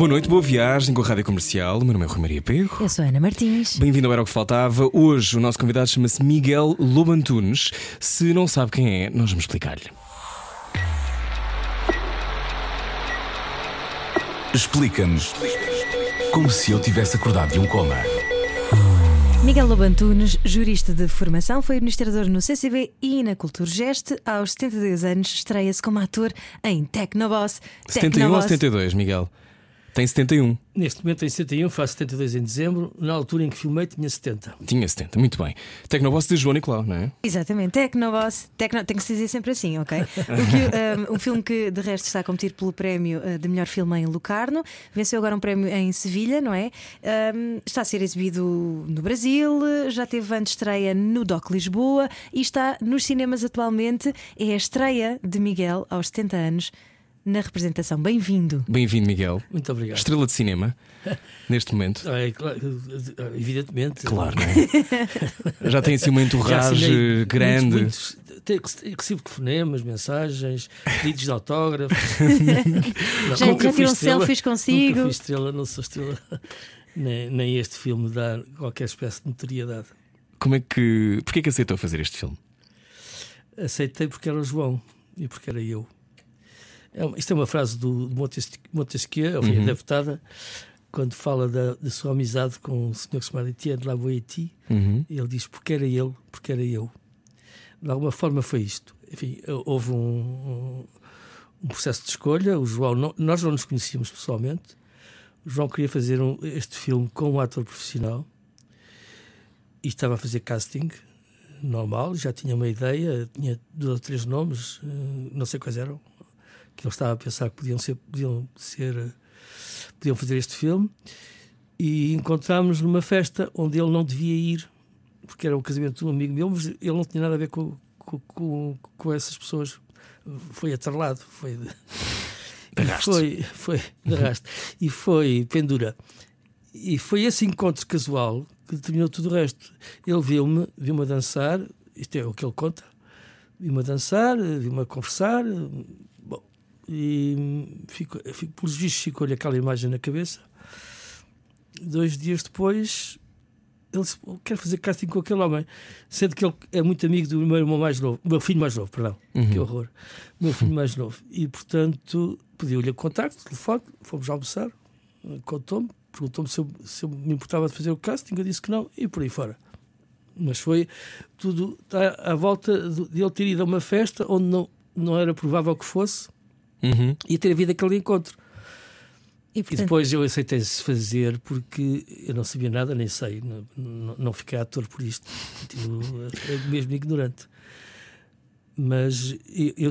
Boa noite, boa viagem com a Rádio Comercial. O meu nome é Rui Maria Pego. Eu sou a Ana Martins. Bem-vindo ao Era o que Faltava. Hoje o nosso convidado chama-se Miguel Lobantunes. Se não sabe quem é, nós vamos explicar-lhe. Explica-nos como se eu tivesse acordado de um coma. Miguel Lobantunes, jurista de formação, foi administrador no CCB e na Culturgest. Aos 72 anos, estreia-se como ator em Tecnoboss. 71 ou Tecnoboss- 72, Miguel? Tem 71. Neste momento tenho 71, faço 72 em dezembro. Na altura em que filmei tinha 70. Tinha 70, muito bem. Tecnoboss de João Nicolau, não é? Exatamente, Tecnoboss. Tecno... Tem que se dizer sempre assim, ok? O que, um, um filme que de resto está a competir pelo prémio uh, de melhor filme em Locarno. Venceu agora um prémio em Sevilha, não é? Um, está a ser exibido no Brasil, já teve antes estreia no Doc Lisboa e está nos cinemas atualmente. É a estreia de Miguel aos 70 anos na representação. Bem-vindo. Bem-vindo, Miguel. Muito obrigado. Estrela de cinema, neste momento. É claro, evidentemente. Claro, não é? Já tem assim uma entourage grande. Muitos, muitos, recebo telefonemas, mensagens, pedidos de autógrafos. Não, Já- já tiram selfies consigo? Nunca fui estrela, não sou estrela. Nem, nem este filme dá qualquer espécie de notoriedade. Como é que. Porquê que aceitou fazer este filme? Aceitei porque era o João e porque era eu. É uma- isto é uma frase do Montesquieu, ou Uhum. da deputada, quando fala da, da sua amizade com um senhor que se chama Etienne de la Boétie. Uhum. Ele diz porque era ele, porque era eu. De alguma forma foi isto. Enfim, houve um, um- um processo de escolha. O João, não- nós não nos conhecíamos pessoalmente. O João queria fazer um- este filme com um ator profissional e estava a fazer casting normal. Já tinha uma ideia, tinha dois ou três nomes, eh, não sei quais eram, que ele estava a pensar que podiam ser, podiam ser, podiam fazer este filme. E encontrámos numa festa onde ele não devia ir, porque era o casamento de um amigo meu, mas ele não tinha nada a ver com, com, com, com essas pessoas. Foi atrelado, foi de, foi, foi de e foi pendura. E foi esse encontro casual que determinou tudo o resto. Ele viu-me, viu-me a dançar, isto é o que ele conta, viu-me a dançar, viu-me a conversar, e ficou, ficou, pelos vistos ficou-lhe aquela imagem na cabeça. Dois dias depois, ele disse: "Eu quero fazer casting com aquele homem, sendo que ele é muito amigo do meu irmão mais novo, meu filho mais novo, perdão, que horror, meu filho mais novo. E portanto, pediu-lhe o contacto, telefone, fomos almoçar, contou-me, perguntou-me se se eu me importava de fazer o casting, eu disse que não, e por aí fora. Mas foi tudo à, à volta de ele ter ido a uma festa onde não, não era provável que fosse Uhum. e ter havido aquele encontro. E, E portanto, depois eu aceitei se fazer porque eu não sabia nada, nem sei, não, não, não fiquei ator por isto, continuo mesmo ignorante. Mas eu, eu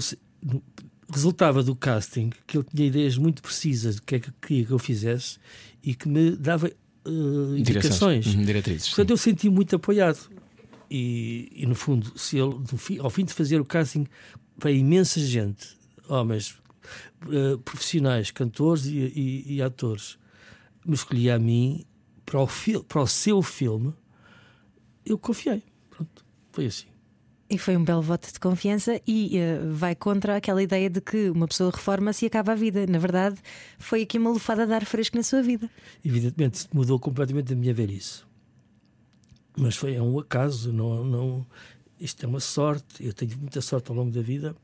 resultava do casting que ele tinha ideias muito precisas do que é que queria que eu fizesse e que me dava eh, indicações. Uhum, Diretrizes. sim. Portanto, eu senti muito apoiado. E, e, no fundo, se ele, no fim- ao fim de fazer o casting para imensa gente, homens, eh, profissionais, cantores e, e- e atores, me escolhia a mim para o, para o seu filme, eu confiei. Pronto, foi assim. E foi um belo voto de confiança e eh, vai contra aquela ideia de que uma pessoa reforma-se e acaba a vida. Na verdade, foi aqui uma lufada de ar fresco na sua vida. Evidentemente, mudou completamente a minha velhice. Mas foi é um acaso, não, não, isto é uma sorte. Eu tenho muita sorte ao longo da vida.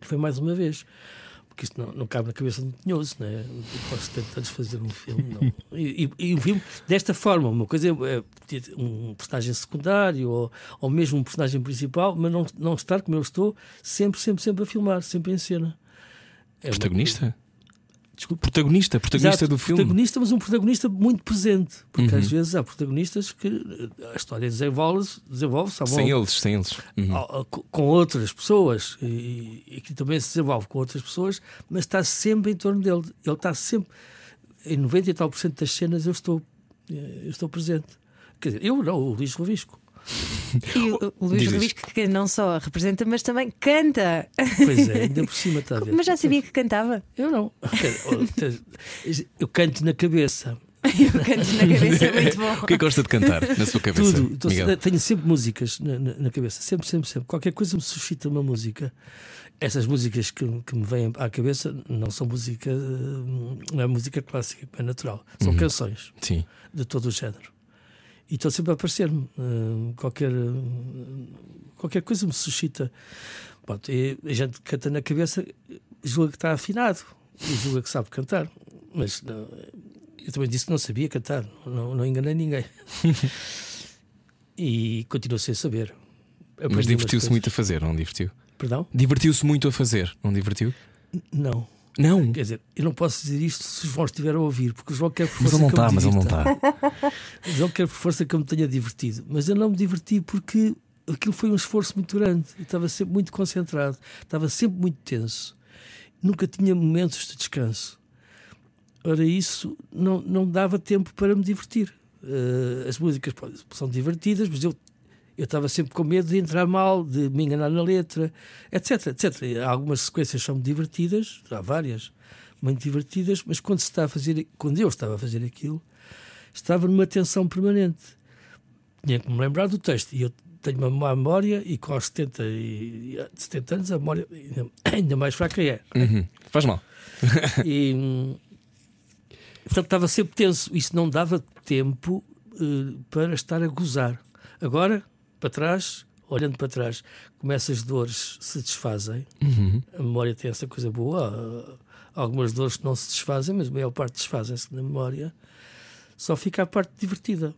Foi mais uma vez. Porque isto não, não cabe na cabeça de um tinhoso, né? Eu posso tentar fazer um filme. E, e, e um filme desta forma, uma coisa é, é ter um personagem secundário ou, ou mesmo um personagem principal, mas não, não estar como eu estou, sempre, sempre, sempre a filmar, sempre em cena. É Protagonista? Desculpe. Protagonista, protagonista Exato, do filme. Protagonista, mas um protagonista muito presente. Porque Uhum. às vezes há protagonistas que a história desenvolve-se desenvolve à Sem eles, sem eles. Uhum. com outras pessoas e, e que também se desenvolve com outras pessoas, mas está sempre em torno dele. Ele está sempre em 90 e tal por cento das cenas eu estou, eh, eu estou presente. Quer dizer, eu não, o Luís Rovisco. E o, o Luís. Rubisco que não só representa, mas também canta. Pois é, ainda por cima está a ver. Mas já sabia que cantava. Eu não. Eu canto na cabeça. Eu canto na cabeça, é muito bom. O que é que gosta de cantar na sua cabeça? Tudo. Então, Miguel? tenho sempre músicas na, na- na cabeça. Sempre, sempre, sempre. Qualquer coisa me suscita uma música. Essas músicas que, que me vêm à cabeça não são música, hum, não é música clássica, é natural. São Uhum. canções Sim. de todo o género. E estão sempre a aparecer-me. hum, qualquer, hum, qualquer coisa me suscita. Pronto, e a gente canta na cabeça, julga que está afinado e julga que sabe cantar. Mas não, eu também disse que não sabia cantar, não, não enganei ninguém. e continuo sem saber. Aprendi Mas divertiu-se muito a fazer, não divertiu? Perdão? Divertiu-se muito a fazer, não divertiu? Não. Não. Quer dizer, eu não posso dizer isto se o João estiver a ouvir, porque o João quer por Mas força ele não que eu está, mas ele não está. O João quer por força que eu me tenha divertido. Mas eu não me diverti porque aquilo foi um esforço muito grande. Eu estava sempre muito concentrado, estava sempre muito tenso. Nunca tinha momentos de descanso. Ora, isso não, não dava tempo para me divertir. Eh, as músicas são divertidas, mas eu eu estava sempre com medo de entrar mal, de me enganar na letra, etc, etc. Algumas sequências são divertidas, há várias, muito divertidas, mas quando se está a fazer, quando eu estava a fazer aquilo, estava numa tensão permanente. Tinha que me lembrar do texto e eu tenho uma má memória e com os 70, e, 70 anos a memória ainda, mais fraca é. Uhum. Faz mal. E, hum, portanto, estava sempre tenso. Isso não dava tempo eh, para estar a gozar. Agora, para trás, olhando para trás, como essas dores se desfazem, a memória tem essa coisa boa. Há algumas dores que não se desfazem, mas a maior parte desfazem-se na memória. Só fica a parte divertida.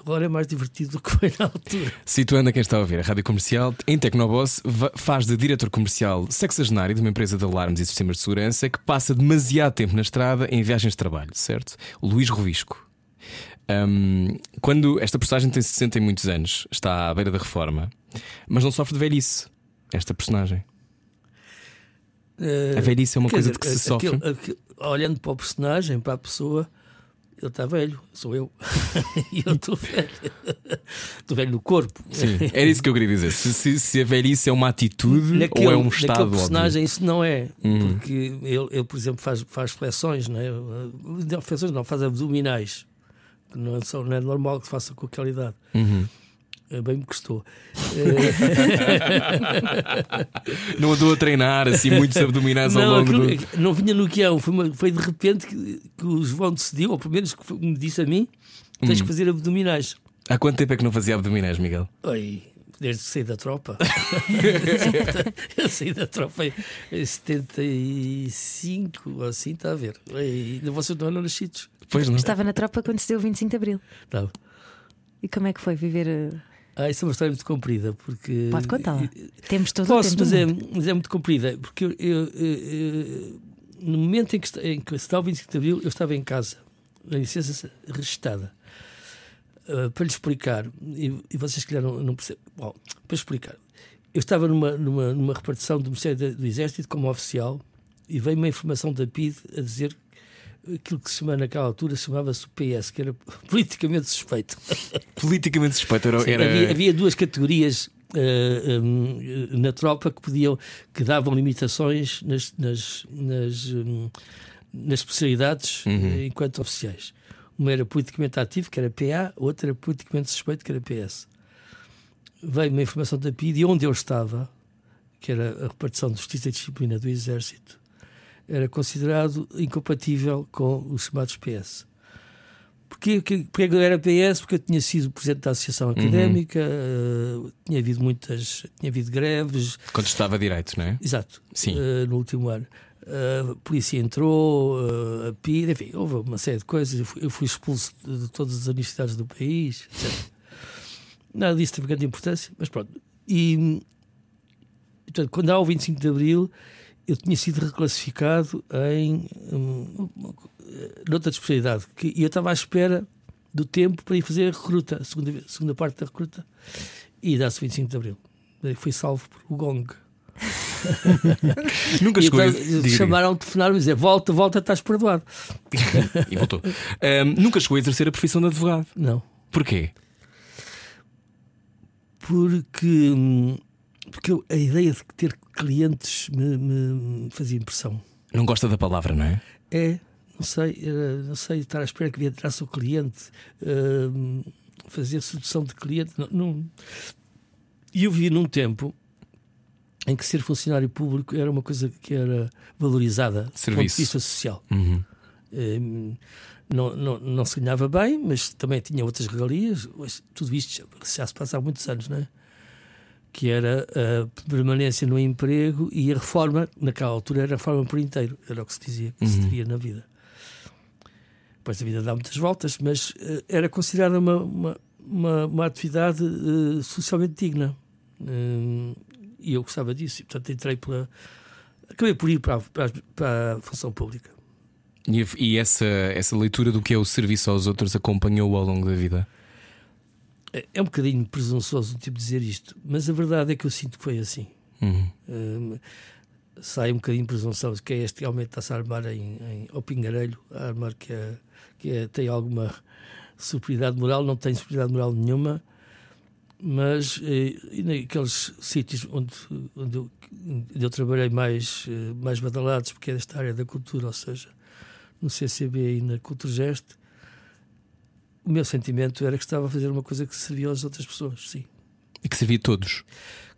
Agora é mais divertido do que foi na altura. Situando a quem está a ouvir a rádio comercial, em Tecnoboss faz de diretor comercial sexagenário de uma empresa de alarmes e sistemas de segurança que passa demasiado tempo na estrada em viagens de trabalho, certo? O Luís Rovisco. Hum, quando esta personagem tem 60 e muitos anos, está à beira da reforma, mas não sofre de velhice. Esta personagem. A velhice é uma coisa dizer, de que se aquele- sofre. aquele- olhando para o personagem, para a pessoa, ele está velho, sou eu. e eu estou velho. Estou velho no corpo. Sim, era isso que eu queria dizer. Se, se- se a velhice é uma atitude Naquele, ou é um naquele estado personagem óbvio. isso não é. Uhum. Porque ele, ele, por exemplo, faz, faz flexões, não é? Flexões não, faz abdominais. Não, são, não é normal que faça com aquela idade. Uhum. Eh, Bem me custou. Não andou a treinar assim muitos abdominais ao Não, longo aquilo- do. não vinha no guião, foi, uma- foi de repente que, que o João decidiu, ou pelo menos que foi- me disse a mim: tens Hum. que fazer abdominais. Há quanto tempo é que não fazia abdominais, Miguel? Oi, desde que saí da tropa. eu saí da tropa em 75, ou assim, está a ver. E vocês não eram nascidos. Pois não. Estava na tropa quando se deu o 25 de Abril. Não. E como é que foi viver? eh, Ah, isso é uma história muito comprida, porque. Pode contá-la. Temos todo Posso, o tempo. mas é, mas é muito comprida, porque eu, eu- eu- eu- no momento em que, em que se dá o 25 de Abril, eu estava em casa, na licença registada, ah, para lhe explicar, e, e vocês que não, não percebem. Bom, para explicar, eu estava numa, numa, numa repartição do Ministério do Exército como oficial e veio uma informação da PID a dizer aquilo que se chama naquela altura chamava-se o PS, que era politicamente suspeito. Politicamente suspeito era. Sim, era- havia, havia duas categorias eh, hum, na tropa que podiam que davam limitações nas nas, nas, hum, nas especialidades eh, enquanto oficiais. Uma era politicamente ativo, que era PA, outra era politicamente suspeito, que era PS. Veio uma informação da PID e onde eu estava, que era a repartição de Justiça e Disciplina do Exército, era considerado incompatível com os chamados PS. Porquê, que- porque eu era PS? Porque eu tinha sido presidente da Associação Académica, eh, tinha havido muitas, tinha havido greves, Quando estava direito, não é? exato, Sim. eh, no último ano. Eh, a polícia entrou, a PID, enfim, houve uma série de coisas. Eu fui, eu fui expulso de, de todas as universidades do país, etc. Nada disso teve grande importância, mas pronto. E, portanto, quando há o 25 de Abril, eu tinha sido reclassificado em hum, noutra especialidade. E eu estava à espera do tempo para ir fazer a recruta, a segunda, a segunda parte da recruta, e dá-se 25 de Abril. Fui salvo por o Gong. Nunca chegou a chamaram, telefonaram e dizer: volta, volta, estás perdoado. E voltou. Ahm, nunca chegou a exercer a profissão de advogado. Não. Porquê? porque, hum, porque eu- a ideia de ter clientes me, me fazia impressão. Não gosta da palavra, não é? É, não sei, era- não sei, estar à espera que entrasse o cliente, hum, fazer sedução de cliente. Não, não- E eu vi num tempo em que ser funcionário público era uma coisa que era valorizada do ponto Serviço. de vista social. Uhum. Hum, não, não, não se ganhava bem, mas também tinha outras regalias. Tudo isto já, já se passa há muitos anos, não é? Que era a permanência no emprego e a reforma, naquela altura, era a reforma por inteiro. Era o que se dizia que se teria na vida. Depois a vida dá muitas voltas, mas eh, era considerada uma, uma, uma, uma atividade eh, socialmente digna. Hum, e eu gostava disso, e portanto entrei pela. Acabei por ir para a, para a- para a função pública. E, e essa, essa leitura do que é o serviço aos outros acompanhou-o ao longo da vida? É é um bocadinho presunçoso o tipo dizer isto, mas a verdade é que eu sinto que foi assim. Uhum. Hum, sai um bocadinho presunçoso que é este realmente está-se a armar em, em, ao pingarelho, a armar que, é, que é- tem alguma superioridade moral, não tem superioridade moral nenhuma, mas eh, e naqueles sítios onde, onde, eu, onde eu trabalhei mais, eh, mais badalados, porque é desta área da cultura, ou seja, no CCB e na Culturgest, o meu sentimento era que estava a fazer uma coisa que servia às outras pessoas, sim E que servia a todos.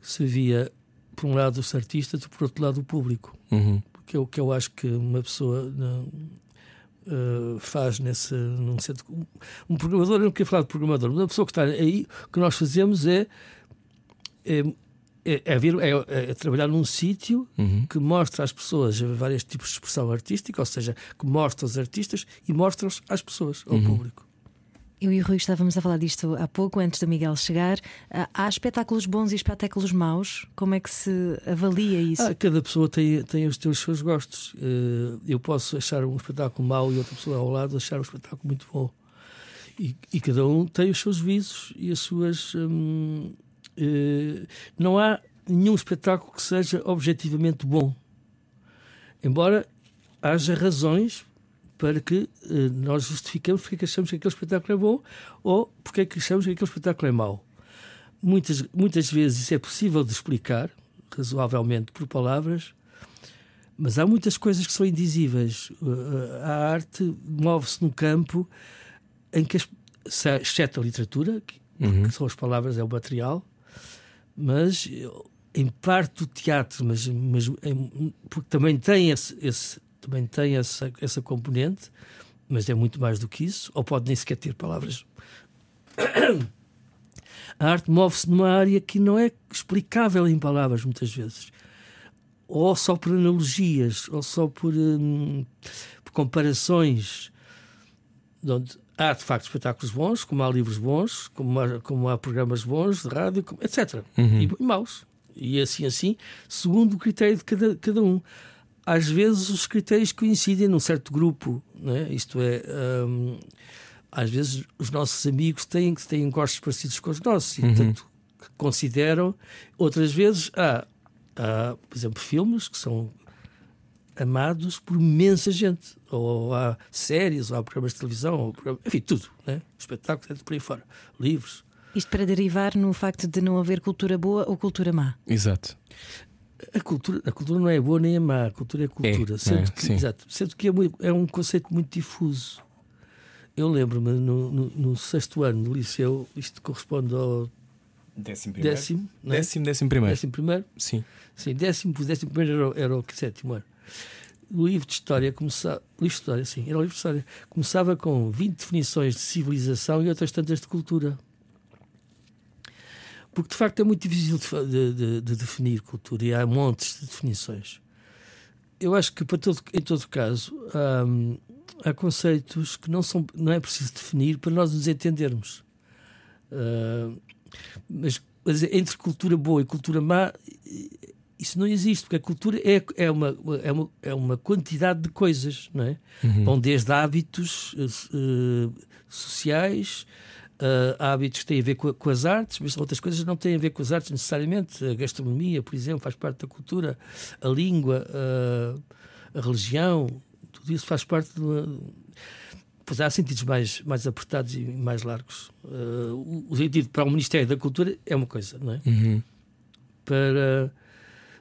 servia, por um lado, os artistas e, por outro lado, o público. Uhum. Que é o que eu acho que uma pessoa não, eh, faz nesse. Num centro, um, um programador, eu não quero falar de programador, mas uma pessoa que está aí, o que nós fazemos é. é é, é, vir- é- é trabalhar num sítio Uhum. que mostra às pessoas vários tipos de expressão artística, ou seja, que mostra os artistas e mostra-os às pessoas, ao público. Eu e o Rui estávamos a falar disto há pouco, antes do Miguel chegar. Ah, Há espetáculos bons e espetáculos maus. Como é que se avalia isso? Ah, cada pessoa tem, tem os teus seus gostos. Eh, eu posso achar um espetáculo mau e outra pessoa ao lado achar um espetáculo muito bom. E, e cada um tem os seus visos e as suas. hum, eh, não há nenhum espetáculo que seja objetivamente bom. Embora haja razões para que eh, nós justificamos porque é que achamos que aquele espetáculo é bom ou porque é que achamos que aquele espetáculo é mau. Muitas, muitas vezes isso é possível de explicar, razoavelmente por palavras, mas há muitas coisas que são indizíveis. Uh, A arte move-se num campo em que, exceto a literatura, que, que são as palavras, é o material, mas eh, em parte do teatro, mas, mas em- porque também tem, esse, esse- também tem essa, essa componente, mas é muito mais do que isso, ou pode nem sequer ter palavras a arte move-se numa área que não é explicável em palavras, muitas vezes. Ou só por analogias, ou só por, hum, por comparações. Onde há, de facto, espetáculos bons, como há livros bons, como há, como há programas bons de rádio, etc. E, e maus. E assim, assim, segundo o critério de cada, cada um. Às vezes os critérios coincidem num certo grupo, não é? isto é, hum, às vezes os nossos amigos têm, têm gostos parecidos com os nossos e, portanto, consideram. Outras vezes há, há, por exemplo, filmes que são amados por imensa gente. Ou há séries, ou há programas de televisão, ou programa- enfim, tudo. Né? Espetáculos, por aí fora. Livros. Isto para derivar no facto de não haver cultura boa ou cultura má. Exato. A cultura, a cultura não é boa nem é má, a cultura é cultura. É, sendo, é, que, sim. exato, sendo que é, muito- é um conceito muito difuso. Eu lembro-me no, no- no sexto ano do liceu, isto corresponde ao Décimo décimo, não é? Décimo, décimo primeiro. décimo primeiro. Sim. Sim, décimo, décimo primeiro era, era o sétimo ano. O livro de história começava. Livro de história, sim, era o livro de história. Começava com 20 definições de civilização e outras tantas de cultura. Porque de facto é muito difícil de, de- de- de definir cultura e há montes de definições. Eu acho que para todo, em todo caso há, hum, há conceitos que não, são, não é preciso definir para nós nos entendermos. Ah, mas, mas entre cultura boa e cultura má, isso não existe, porque a cultura é, é, uma, é, uma, é uma quantidade de coisas, não é? Vão desde hábitos eh, sociais, eh, hábitos que têm a ver com, com as artes, mas outras coisas não têm a ver com as artes necessariamente. A gastronomia, por exemplo, faz parte da cultura, a língua, eh, a religião, tudo isso faz parte de uma- Pois há sentidos mais, mais apertados e mais largos. Uh, o, sentido para o Ministério da Cultura é uma coisa, não é? Uhum. Para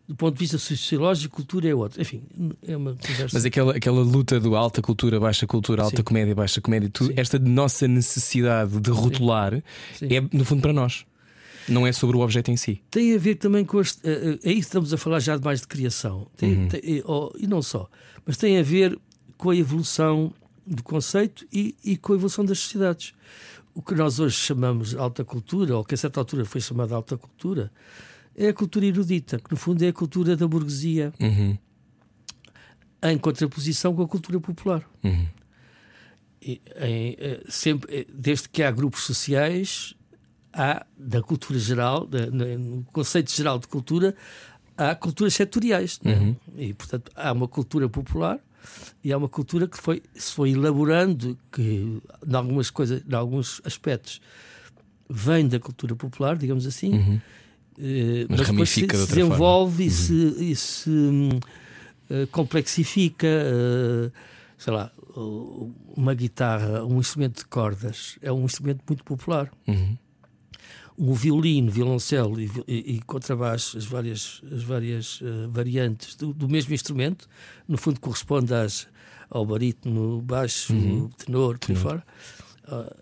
do ponto de vista sociológico, cultura é outra. Enfim, é uma conversa. Mas aquela, aquela luta do alta cultura, baixa cultura, alta Sim. comédia, baixa comédia, tu, Sim. esta nossa necessidade de rotular Sim. é, no fundo, para nós. Não é sobre o objeto em si. Tem a ver também com. As, eh, eh, aí estamos a falar já de mais de criação. Tem- Uhum. tem- e, oh, e não só. Mas tem a ver com a evolução do conceito e, e com a evolução das sociedades. O que nós hoje chamamos alta cultura, ou que a certa altura foi chamada alta cultura, é a cultura erudita, que no fundo é a cultura da burguesia, Uhum. em contraposição com a cultura popular. Uhum. E, em, eh, sempre, eh, desde que há grupos sociais, há, da cultura geral, da- no conceito geral de cultura, há culturas setoriais. é? Uhum. E, portanto, há uma cultura popular e há uma cultura que foi, se foi elaborando, que, em algumas coisas, em alguns aspectos, vem da cultura popular, digamos assim, Uhum. Eh, Mas mas, se, ramifica se forma. desenvolve e se, e se, hum, eh, complexifica. eh, sei lá, uma guitarra, um instrumento de cordas, é um instrumento muito popular. Uhum. O violino, violoncelo e, e- e contrabaixo, as várias, as várias eh, variantes do, do mesmo instrumento, no fundo corresponde às, ao barítono, baixo, tenor, por fora. Ah,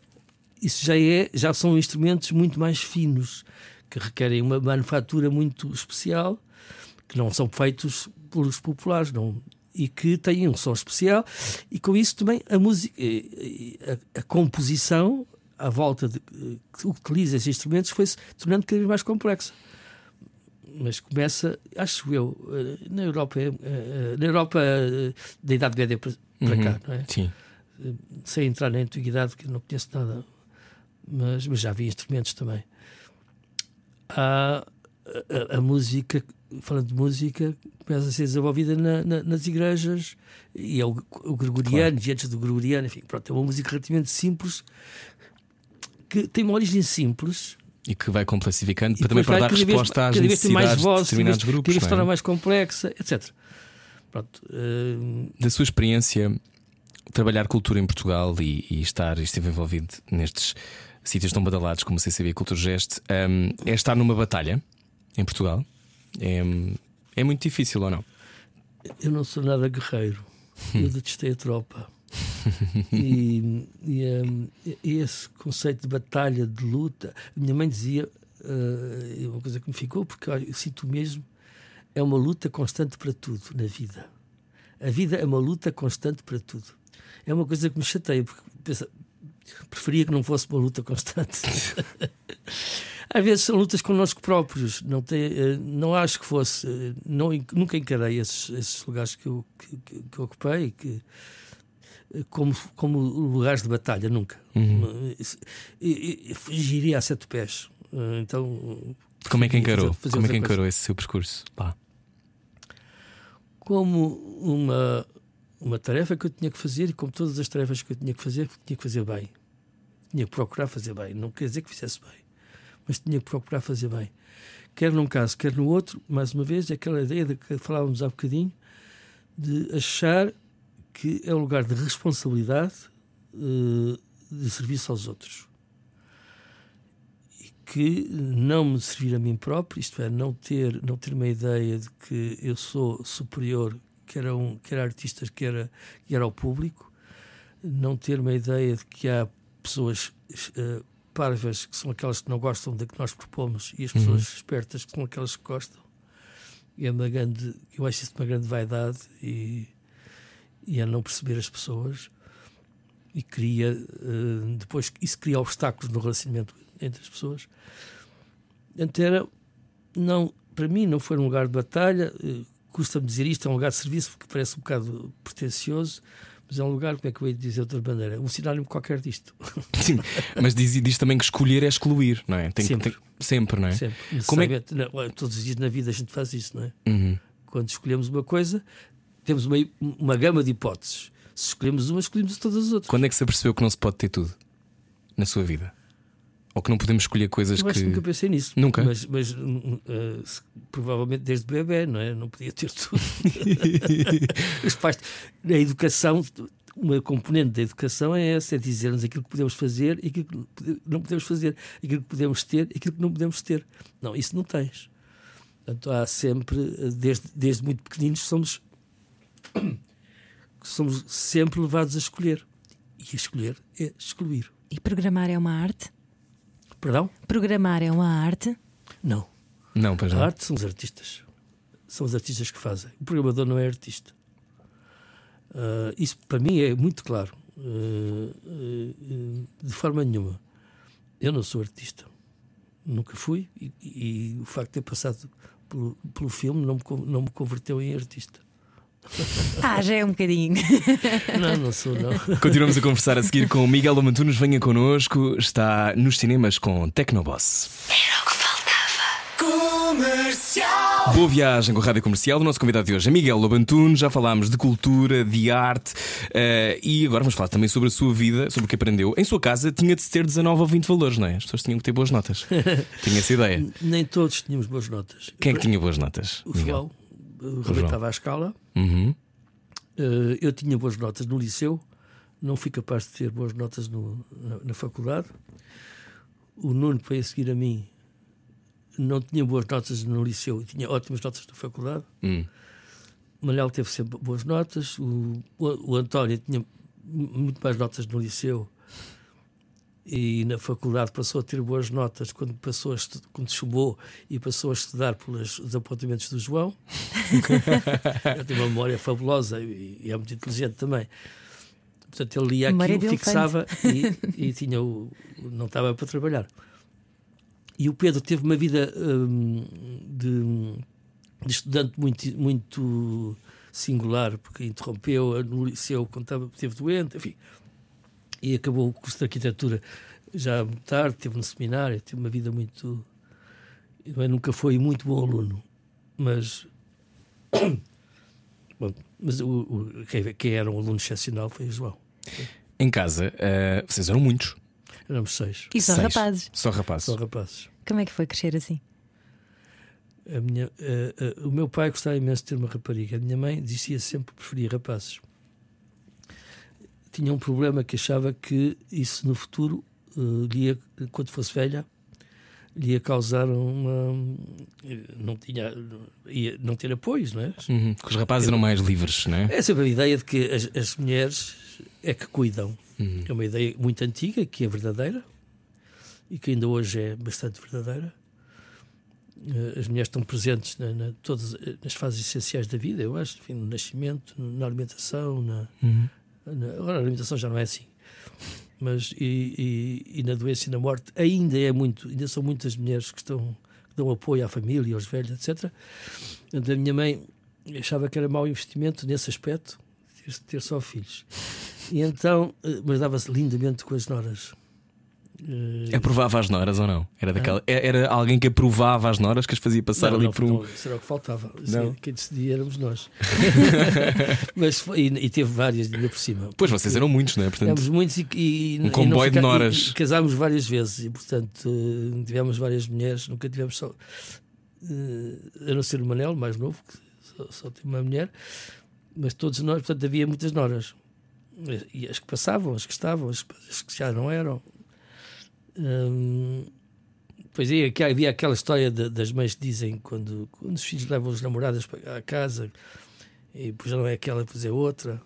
isso já, é, já são instrumentos muito mais finos, que requerem uma manufatura muito especial, que não são feitos pelos populares, não, e que têm um som especial, e com isso também a música, a, a composição à volta de que utiliza esses instrumentos foi-se tornando cada vez mais complexa. Mas começa, acho eu, eh, na Europa, eh, eh, na Europa da Idade Média para, para Uhum. cá, não é? Sim. sem entrar na antiguidade, que não conheço nada, mas, mas já vi instrumentos também. Há a, a- a música, falando de música, começa a ser desenvolvida na- na- nas igrejas e é o, o gregoriano, e antes do gregoriano, enfim, pronto, é uma música relativamente simples que tem uma origem simples E que vai complexificando e para também para dar vez- resposta às necessidades de vozes, cada vez- determinados grupos. cada vez se é? torna mais complexa, etc. Pronto, eh, Da sua experiência, trabalhar cultura em Portugal e, e estar e esteve envolvido nestes sítios tão badalados como o CCB Cultura Geste, hum, é estar numa batalha em Portugal? É, é muito difícil ou não? Eu não sou nada guerreiro. Eu detestei a tropa. e, e, e esse conceito de batalha, de luta, a minha mãe dizia uh, uma coisa que me ficou, porque eu sinto mesmo, é uma luta constante para tudo na vida. A vida é uma luta constante para tudo. É uma coisa que me chateia, porque pensa, preferia que não fosse uma luta constante. Às vezes são lutas connosco próprios. Não, tem, eh, não acho que fosse. eh, Não, nunca encarei esses, esses lugares que eu, que, que- eu ocupei que, eh, como, como lugares de batalha, nunca. Uhum. E- e- Fugiria a sete pés. Então. Como é que encarou? fazer- fazer Como é que coisa. encarou esse seu percurso? Pá. como uma, uma tarefa que eu tinha que fazer e como todas as tarefas que eu tinha que fazer, tinha que fazer bem. Tinha que procurar fazer bem. Não quer dizer que fizesse bem, mas tinha que procurar fazer bem. Quer num caso, quer no outro, mais uma vez, é aquela ideia de que falávamos há bocadinho, de achar que é um lugar de responsabilidade eh, de serviço aos outros. E que não me servir a mim próprio, isto é, não ter, não ter uma ideia de que eu sou superior, quer a, um, quer a artistas, quer, a, quer ao público, não ter uma ideia de que há pessoas eh, parvas que são aquelas que não gostam da que nós propomos e as pessoas espertas que são aquelas que gostam. E é uma grande, eu acho isso uma grande vaidade e, e a não perceber as pessoas e cria eh, depois isso cria obstáculos no relacionamento entre as pessoas. Então era, não, para mim não foi um lugar de batalha, eh, custa-me dizer isto, é um lugar de serviço porque parece um bocado pretencioso, mas é um lugar, como é que eu ia dizer de outra maneira? Um sinónimo qualquer disto. Sim, mas diz, diz também que escolher é excluir, não é? Tem, que- Sempre. tem- sempre, não é? Sempre. Como é que- não, todos os dias na vida a gente faz isso, não é? Uhum. Quando escolhemos uma coisa, temos uma, uma gama de hipóteses. Se escolhemos uma, escolhemos todas as outras. Quando é que se apercebeu que não se pode ter tudo na sua vida? Ou que não podemos escolher coisas Eu acho que nunca pensei nisso. Nunca? Mas, mas, se- provavelmente desde bebê, não é? Não podia ter tudo. Os pais, na educação, uma componente da educação é essa, é dizer-nos aquilo que podemos fazer e aquilo que não podemos fazer, aquilo que podemos ter e aquilo que não podemos ter. Não, isso não tens. Portanto, há sempre, desde, desde muito pequeninos, somos, somos sempre levados a escolher. E escolher é excluir. E programar é uma arte? Perdão? Programar é uma arte? Não. Não, pois A arte são os artistas. São os artistas que fazem. O programador não é artista. Ah, isso para mim é muito claro. Ah, ah, de forma nenhuma. Eu não sou artista. Nunca fui. E, e o facto de ter passado pelo, pelo filme não me, não me converteu em artista. Ah, já é um bocadinho. Não, não sou, não. Continuamos a conversar a seguir com o Miguel Amantunes. Venha connosco. Está nos cinemas com Tecnoboss. Boa viagem com a Rádio Comercial. O nosso convidado de hoje é Miguel Lobantunes. Já falámos de cultura, de arte eh, e agora vamos falar também sobre a sua vida, sobre o que aprendeu. Em sua casa tinha de se ter 19 ou 20 valores, não é? As pessoas tinham que ter boas notas. tinha essa ideia. Nem todos tínhamos boas notas. Quem é que tinha boas notas? O João uh, rebentava a escala. Uhum. Uh, eu tinha boas notas no liceu, não fui capaz de ter boas notas no- na, na faculdade. O Nuno, que a seguir a mim, não tinha boas notas no liceu e tinha ótimas notas na faculdade. Hum. O Manel teve sempre boas notas. O, o, o António tinha mu- muito mais notas no liceu e na faculdade passou a ter boas notas quando passou quando chumou e passou a estudar pelos os apontamentos do João. Ele tem uma memória fabulosa e, e é muito inteligente também. Portanto, ele lia aquilo, fixava e, e tinha o, não estava para trabalhar. E o Pedro teve uma vida hum, de, de estudante muito, muito singular, porque interrompeu no liceu quando estava, esteve doente, enfim. E acabou o curso de arquitetura já muito tarde, teve no seminário, teve uma vida muito. Eu nunca foi muito bom aluno, mas. Bom, mas o, o- quem, quem era um aluno excepcional foi o João. Em casa, eh, vocês eram muitos. Éramos seis, E só Seis. rapazes. Só rapazes. só rapazes. Como é que foi crescer assim? A minha, eh, eh, o meu pai gostava imenso de ter uma rapariga. A minha mãe dizia sempre que preferia rapazes. Tinha um problema que achava que isso no futuro, lhe ia, quando fosse velha, lhe ia causar uma. Não, tinha, ia não ter apoios, não é? Uhum. Os rapazes eram mais livres, não é? É sempre a ideia de que as, as mulheres é que cuidam. Uhum. É uma ideia muito antiga, que é verdadeira e que ainda hoje é bastante verdadeira. Eh, As mulheres estão presentes na, na- todas eh, nas fases essenciais da vida, eu acho, enfim, no nascimento, na alimentação, na, Uhum. Agora a alimentação já não é assim, mas e, e- e na doença e na morte ainda é muito, ainda são muitas mulheres que estão que dão apoio à família, aos velhos, etc. A minha mãe achava que era mau investimento nesse aspecto ter, ter só filhos. E então, eh, mas dava-se lindamente com as noras. Eh, Aprovava as noras ou não? Era, daquela, é- era alguém que aprovava as noras que as fazia passar não, ali não, por um. isso era o que faltava. Isso Não. Quem decidia éramos nós. Mas foi- e, teve várias ainda por cima. Pois vocês eram muitos, não é? Portanto, Éramos muitos e, e, Um comboio não de fica- noras. e- e casámos várias vezes e, portanto, eh, tivemos várias mulheres, nunca tivemos só. eh, a não ser o Manel, mais novo, que só, só tem uma mulher, mas todos nós, portanto, havia muitas noras. E as que passavam, as que estavam, as que já não eram. Hum, Pois é, que havia aquela história de- das mães que dizem quando, quando os filhos levam as namoradas para a casa e depois já não é aquela, depois é outra.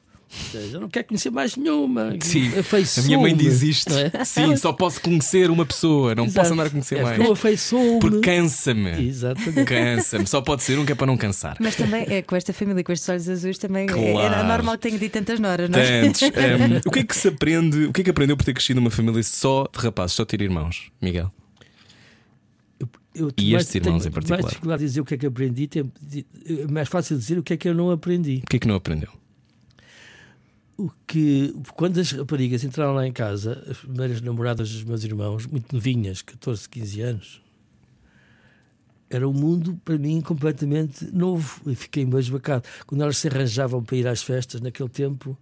Eu não quero conhecer mais nenhuma. Sim, a Afeiçoe-me, minha mãe diz isto. é? Sim, só posso conhecer uma pessoa, não Exato. posso andar a conhecer é mais. Porque eu afeiçoe-me. Porque cansa-me. Exatamente. Cansa-me. Só pode ser um que é para não cansar. Mas também é com esta família, com estes olhos azuis, também é- Claro. era normal que tenha dito tantas noras, não é? Tantos. Hum, o que é que se aprende? O que é que aprendeu por ter crescido numa família só de rapazes, só ter irmãos, Miguel? Eu, eu E mais- estes irmãos tenho em particular? Mais dificuldade de dizer o que é que aprendi, tem- é mais fácil dizer o que é que eu não aprendi. O que é que não aprendeu? O que, quando as raparigas entraram lá em casa, as primeiras namoradas dos meus irmãos, muito novinhas, 14, 15 anos, era um mundo para mim completamente novo e fiquei embasbacado. Quando elas se arranjavam para ir às festas naquele tempo.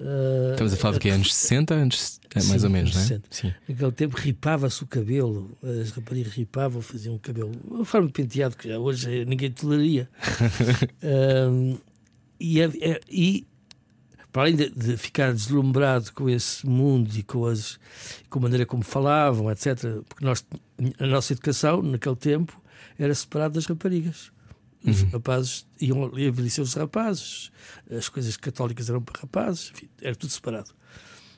ah, Estamos a falar de que anos 60? Anos, é, mais Sim, ou menos, não é? 60. Sim. Naquele tempo ripava-se o cabelo, as raparigas ripavam, faziam o cabelo, uma forma de penteado que já hoje ninguém toleraria. E, é- é- e para além de, de, ficar deslumbrado com esse mundo e com, as, com a maneira como falavam, etc., porque nós, a nossa educação, naquele tempo, era separada das raparigas. Os uhum. rapazes iam envelhecer os rapazes, as coisas católicas eram para rapazes, enfim, era tudo separado.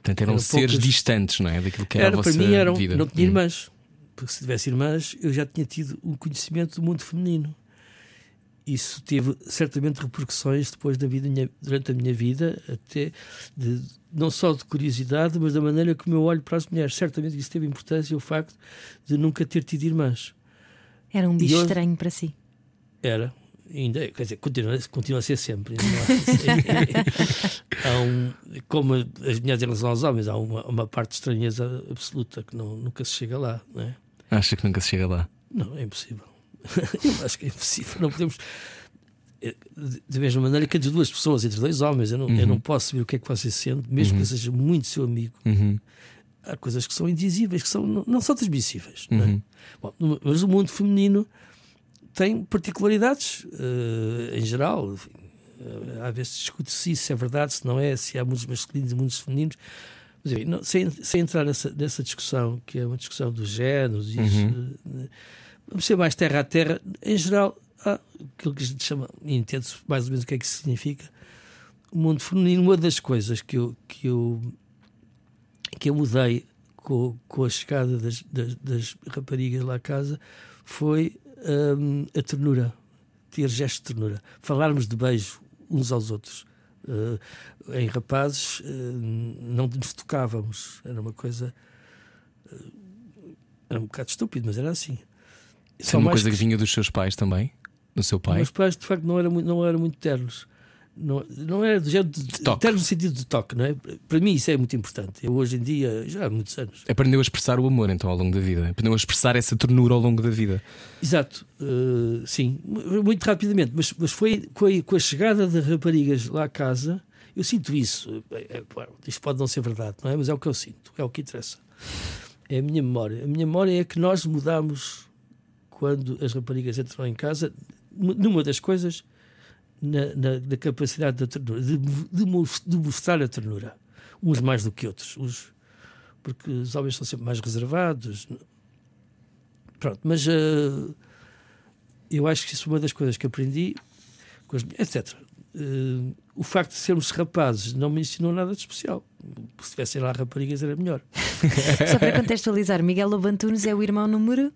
Portanto, eram, eram seres poucas... distantes, não é? Daquilo que era, era a vossa para mim, eram, vida. não tinha uhum. irmãs. Porque se tivesse irmãs, eu já tinha tido um conhecimento do mundo feminino. Isso teve certamente repercussões depois da vida, durante a minha vida, até de, não só de curiosidade, mas da maneira como eu olho para as mulheres. Certamente isso teve importância o facto de nunca ter tido irmãs. Era um bicho eu, estranho para si. Era, ainda, quer dizer, continua, continua a ser sempre. há um, como as mulheres em relação aos homens, há uma, uma parte de estranheza absoluta que não, nunca se chega lá. Não é? Acha que nunca se chega lá? Não, é impossível. eu acho que é impossível. Não podemos. Eh, da mesma maneira que entre duas pessoas, entre dois homens, eu não, uhum. eu não posso saber o que é que você sente, mesmo uhum. que eu seja muito seu amigo. Uhum. Há coisas que são indizíveis, que são, não, não são transmissíveis. Não é? Uhum. Bom, mas o mundo feminino tem particularidades uh, em geral. Enfim, uh, às vezes discute-se isso, se é verdade, se não é, se há mundos masculinos e mundos femininos. Mas, enfim, não, sem, sem entrar nessa, nessa discussão, que é uma discussão dos géneros, isso, uh, ser mais terra a terra. Em geral, há aquilo que a gente chama, e entende-se mais ou menos o que é que isso significa. O mundo feminino, uma das coisas que eu, que eu, que eu mudei com, com a chegada das, das, das raparigas lá a casa foi um, a ternura, ter gesto de ternura, falarmos de beijo uns aos outros. Uh, em rapazes uh, não nos tocávamos, era uma coisa. Uh, era um bocado estúpido, mas era assim. Isso é uma coisa que... que vinha dos seus pais também? Do seu pai? Meus pais, de facto, não eram muito, não eram muito ternos não, não é do género de, de toque. no sentido de toque, não é? Para mim isso é muito importante. Eu hoje em dia, já há muitos anos. Aprendeu a expressar o amor então ao longo da vida. Aprendeu a expressar essa ternura ao longo da vida. Exato, uh, sim, muito rapidamente. Mas, mas foi com a, com a, chegada de raparigas lá à casa, eu sinto isso. É, é, isto pode não ser verdade, não é? Mas é o que eu sinto, é o que interessa. É a minha memória. A minha memória é que nós mudamos quando as raparigas entram em casa, numa das coisas na, na, na capacidade da ternura, de, de, mostrar a ternura, uns mais do que outros, porque os homens são sempre mais reservados. Pronto, mas uh, eu acho que isso é uma das coisas que aprendi, com as, etc. Uh, o facto de sermos rapazes não me ensinou nada de especial. Se tivessem lá raparigas era melhor. Só para contextualizar, Miguel Lobantunes é o irmão número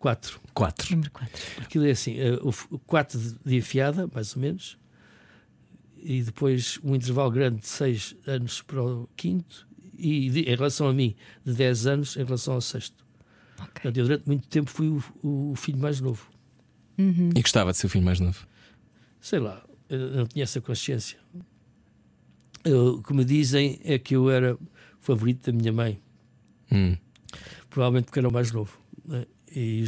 4. 4. Número 4. Aquilo é assim: uh, o 4 de enfiada, mais ou menos, e depois um intervalo grande de 6 anos para o quinto, e de, em relação a mim, de 10 anos em relação ao sexto. Okay. Portanto, eu durante muito tempo fui o, o, o filho mais novo. Uhum. E gostava de ser o filho mais novo? Sei lá, eu não tinha essa consciência. Eu, o que me dizem é que eu era favorito da minha mãe. Hum. Provavelmente porque era o mais novo. Né?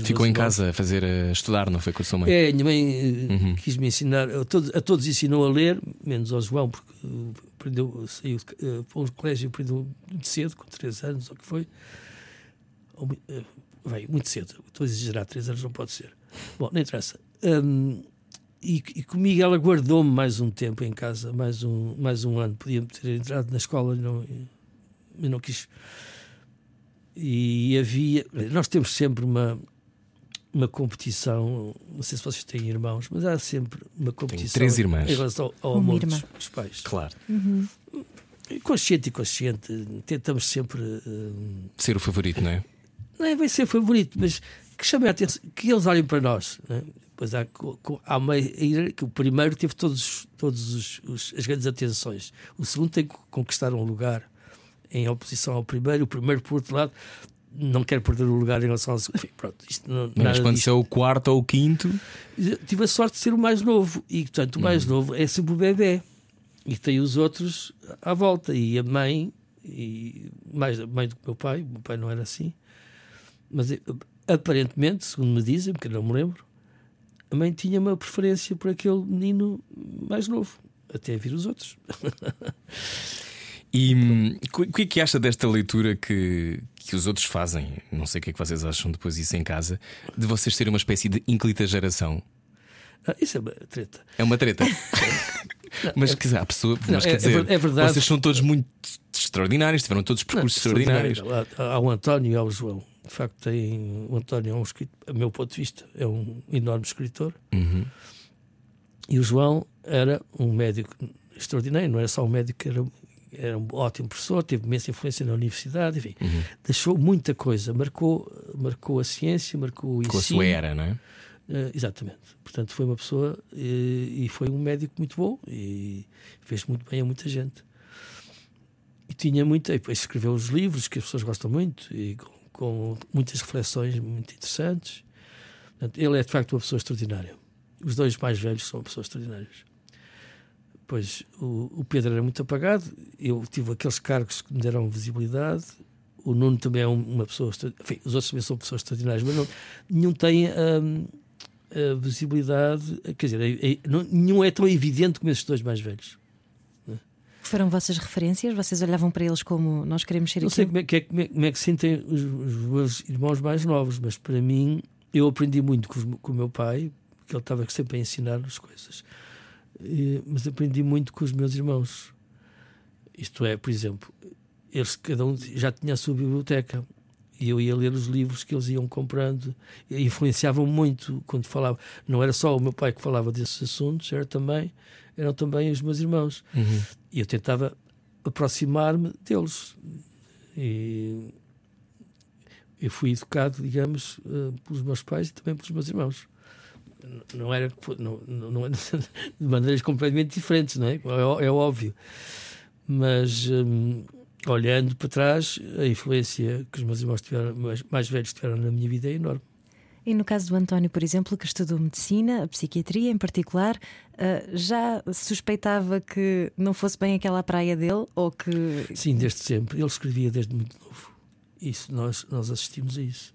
Ficou em casa a fazer a estudar, não foi com a sua mãe? É, a minha mãe eh, uhum. quis me ensinar, a todos, a todos ensinou a ler, menos ao João, porque uh, aprendeu, saiu uh, para um colégio aprendeu muito cedo, com 3 anos, ou que foi. Ou, uh, bem, muito cedo, estou a exagerar, 3 anos não pode ser. Bom, não interessa. Um, e, e comigo ela guardou-me mais um tempo em casa, mais um, mais um ano. Podia ter entrado na escola, não, eu não quis e havia. Nós temos sempre uma, uma competição. Não sei se vocês têm irmãos, mas há sempre uma competição. Tenho três irmãs. Em relação ao, amor dos, dos, pais. Claro. Uhum. Consciente e consciente, tentamos sempre. Uh, ser o favorito, não é? Não é bem ser favorito, mas que chame a atenção, que eles olhem para nós. É? Pois há, há uma que o primeiro teve todos, todos os, os, as grandes atenções, o segundo tem que conquistar um lugar em oposição ao primeiro, o primeiro, por outro lado, não quer perder o lugar em relação ao segundo. Enfim, pronto, isto não, Mas quando disto. é o quarto ou o quinto. Tive a sorte de ser o mais novo, e portanto, o mais uhum. novo é sempre o bebê, e tem os outros à volta, e a mãe, e mais a mãe do que o meu pai, o meu pai não era assim, mas eh, aparentemente, segundo me dizem, porque não me lembro, a mãe tinha uma preferência por aquele menino mais novo, até vir os outros. E hum, o que é que acha desta leitura que, que os outros fazem? Não sei o que é que vocês acham depois disso em casa, de vocês serem uma espécie de inclita geração. Ah, isso é uma treta. É uma treta. mas quer dizer, há pessoa, mas é- quer é dizer, é verdade. vocês são todos muito extraordinários, tiveram todos percursos Não, extraordinários. Há, há o António e há o João. De facto, tem, o António é um escritor, a meu ponto de vista, é um enorme escritor. Uhum. E o João era um médico extraordinário, não era só um médico, era, era um ótimo professor, teve imensa influência na universidade, enfim, Uhum. deixou muita coisa, marcou, marcou a ciência, marcou o Com a ensino. sua era, não é? Eh, exatamente. Portanto, foi uma pessoa eh, e foi um médico muito bom e fez muito bem a muita gente. E tinha muita. E depois escreveu os livros que as pessoas gostam muito e com, com muitas reflexões muito interessantes. Portanto, ele é de facto uma pessoa extraordinária. Os dois mais velhos são pessoas extraordinárias. Pois o, o Pedro era muito apagado, eu tive aqueles cargos que me deram visibilidade. O Nuno também é um- uma pessoa. Enfim, os outros também são pessoas extraordinárias, mas não, nenhum tem hum, a visibilidade. Quer dizer, é- é- não- nenhum é tão evidente como esses dois mais velhos. Foram vossas referências? Vocês olhavam para eles como nós queremos ser Não sei como é, que é- como é- como é que sentem os, os meus irmãos mais novos, mas para mim, eu aprendi muito com, com o meu pai, que ele estava sempre a ensinar as coisas, E- mas aprendi muito com os meus irmãos. Isto é, por exemplo, eles cada um já tinha a sua biblioteca. E eu ia ler os livros que eles iam comprando e influenciavam muito quando falava. Não era só o meu pai que falava desses assuntos, era também, eram também os meus irmãos. E eu tentava aproximar-me deles. E eu fui educado, digamos, eh, pelos meus pais e também pelos meus irmãos. Não era não, não, de maneiras completamente diferentes, não é? É, é óbvio. Mas hum, olhando para trás, a influência que os meus irmãos tiveram, mais, mais velhos tiveram na minha vida é enorme. E no caso do António, por exemplo, que estudou medicina, a psiquiatria em particular, ah, já suspeitava que não fosse bem aquela praia dele ou que. Sim, desde sempre. Ele escrevia desde muito novo. Isso, nós, nós assistimos a isso.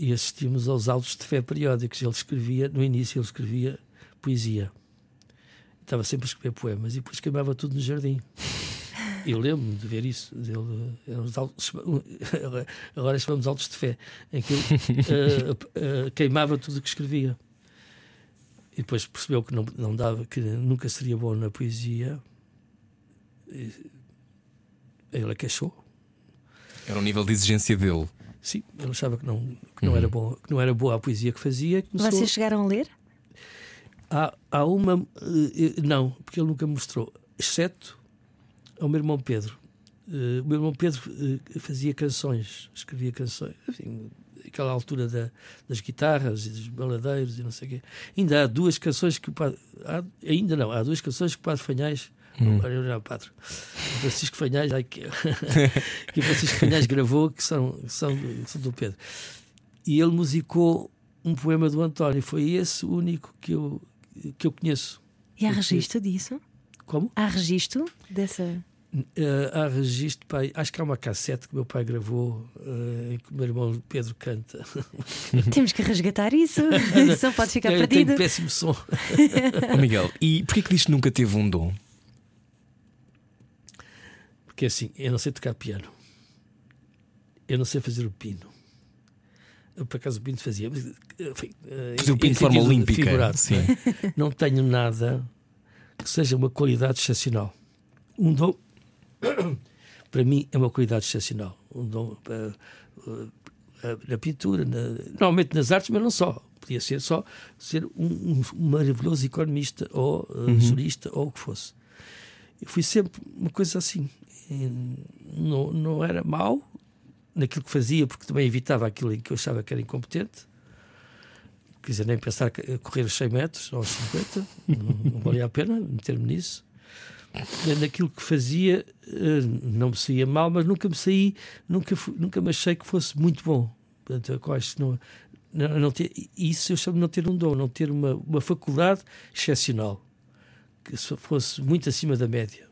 E assistimos aos autos de fé periódicos. Ele escrevia, no início, ele escrevia poesia. Estava sempre a escrever poemas e depois queimava tudo no jardim. Eu lembro-me de ver isso. Dele, autos- agora chamamos autos de fé, em que ele eh, eh, queimava tudo o que escrevia. E depois percebeu que não, não dava, que nunca seria bom na poesia. Ele queixou. Era o nível de exigência dele. Sim, ele achava que não, que não, era, bom, que não era boa a poesia que fazia. Começou... Vocês chegaram a ler? Há, há uma. eh, eh, não, porque ele nunca mostrou, exceto ao meu irmão Pedro. Eh, o meu irmão Pedro fazia canções, escrevia canções, enfim, aquela altura da- das guitarras e dos baladeiros e não sei o quê. Ainda há duas canções que o padre. há- ainda não, há duas canções que o Padre Fanhais. Agora eu não, padre. O Francisco Fanhais, ai, que, que o Francisco Fanhais gravou, que são, são, do- são do Pedro. E ele musicou um poema do António. Foi esse o único que eu, que eu conheço. E há registro disso? Como? Há registro dessa. Eh, há registro, pai, acho que há uma cassete que meu pai gravou eh, em que o meu irmão Pedro canta. Temos que resgatar isso. Isso não pode ficar Eu perdido. tenho péssimo som. Ó Miguel, e porquê que diz que nunca teve um dom? Porque assim, eu não sei tocar piano. Eu não sei fazer o pino. Eu, por acaso o pino fazia. mas, enfim, eh, Fazer o em pino de forma olímpica, figurado, sim. não é? Não tenho nada que seja uma qualidade excepcional. Um dom, para mim, é uma qualidade excepcional. Um dom eh, eh, na pintura, na- normalmente nas artes, mas não só. Podia ser só ser um, um maravilhoso economista ou eh, jurista ou o que fosse. Eu fui sempre uma coisa assim. Não, não era mau naquilo que fazia, porque também evitava aquilo em que eu achava que era incompetente. Quer dizer, nem pensar a correr os 100 metros ou os 50, não, não valia a pena meter-me nisso. Naquilo que fazia, eh, não me saía mal, mas nunca me saí, nunca, nunca me achei que fosse muito bom. Portanto, acho não, não, não ter, isso eu chamo de não ter um dom, não ter uma, uma faculdade excepcional que se fosse muito acima da média.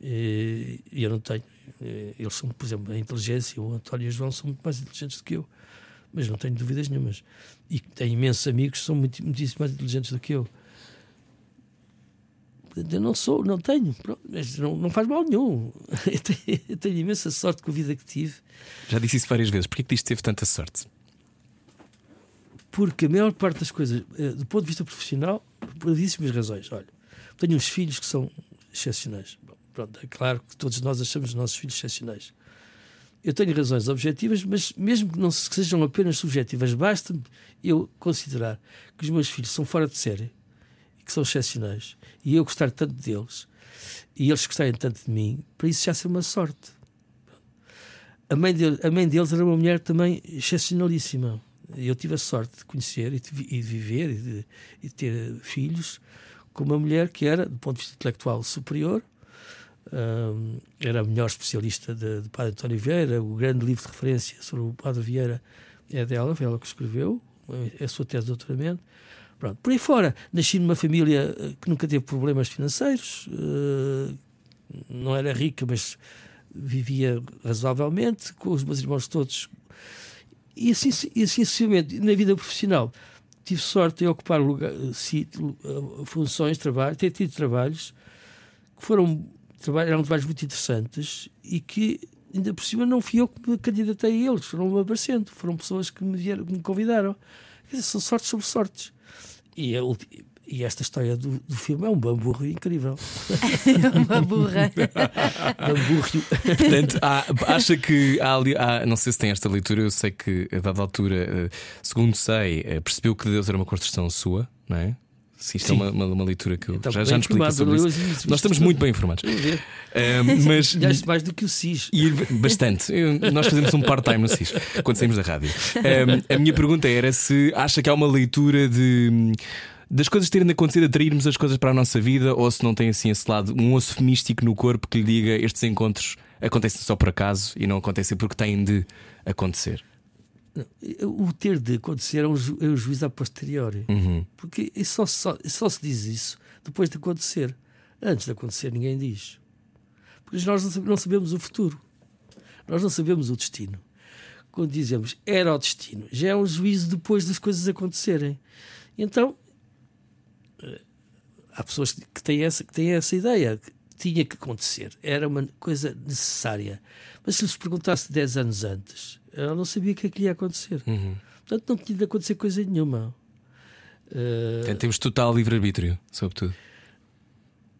E e eu não tenho. E Eles são, por exemplo, a inteligência, o António e o João são muito mais inteligentes do que eu, mas não tenho dúvidas nenhumas. E tenho imensos amigos que são muito, muitíssimo mais inteligentes do que eu. Eu não sou, não tenho, mas não, não faz mal nenhum. Eu tenho, eu tenho imensa sorte com a vida que tive, Já disse isso várias vezes. Porquê que diz que teve tanta sorte? porque a maior parte das coisas, eh, do ponto de vista profissional, por razões. Olha, tenho uns filhos que são excepcionais. Bom, pronto, é claro que todos nós achamos os nossos filhos excepcionais. Eu tenho razões objetivas, mas mesmo que não sejam apenas subjetivas, basta-me eu considerar que os meus filhos são fora de série e que são excepcionais e eu gostar tanto deles e eles gostarem tanto de mim, para isso já ser uma sorte. A mãe, de, a mãe deles era uma mulher também excepcionalíssima. Eu tive a sorte de conhecer e de, e de viver e de, e de, ter filhos com uma mulher que era, do ponto de vista intelectual, superior. Era a melhor especialista de, de Padre António Vieira. O grande livro de referência sobre o Padre Vieira é dela, foi ela que escreveu, é a sua tese de doutoramento. Pronto. Por aí fora, nasci numa família eh, que nunca teve problemas financeiros, uh, não era rica, mas vivia razoavelmente, com os meus irmãos todos. E assim, e assim sucessivamente, na vida profissional, tive sorte de ocupar lugar, eh, funções, trabalho, ter tido trabalhos que foram eram trabalhos muito interessantes e que ainda por cima não fui eu que me candidatei a eles, foram-me aparecendo, foram pessoas que me, vieram, que me convidaram. São sortes sobre sortes. E, a, e esta história do, do filme é um bamburro incrível. É uma burra. bamburro. Portanto, há, acha que há, ali, há, não sei se tem esta leitura, eu sei que a dada altura, eh, segundo sei, eh, percebeu que Deus era uma construção sua, não é? Se isto é Sim. é uma, uma, uma, leitura que eu então, já, já nos explica sobre isso. Nós estamos muito bem informados. Uh, mas mais do que o SIS. E, bastante. nós fazemos um part-time no SIS quando saímos da rádio. Um, a minha pergunta era se acha que há uma leitura de das coisas terem acontecido, atrairmos as coisas para a nossa vida, ou se não tem assim esse lado, um osso místico no corpo que lhe diga estes encontros acontecem só por acaso e não acontecem porque têm de acontecer. O ter de acontecer é um, ju é um juízo a posteriori. Uhum. Porque só, só, só se diz isso depois de acontecer. Antes de acontecer, ninguém diz. Porque nós não sabemos o futuro. Nós não sabemos o destino. Quando dizemos era o destino, já é um juízo depois das coisas acontecerem. Então, eh, há pessoas que têm essa, que têm essa ideia. Que tinha que acontecer. Era uma coisa necessária. Mas se lhes perguntasse 10 anos antes, ela não sabia o que é que ia acontecer. Uhum. Portanto, não tinha de acontecer coisa nenhuma. Uh... Temos total livre-arbítrio, sobretudo.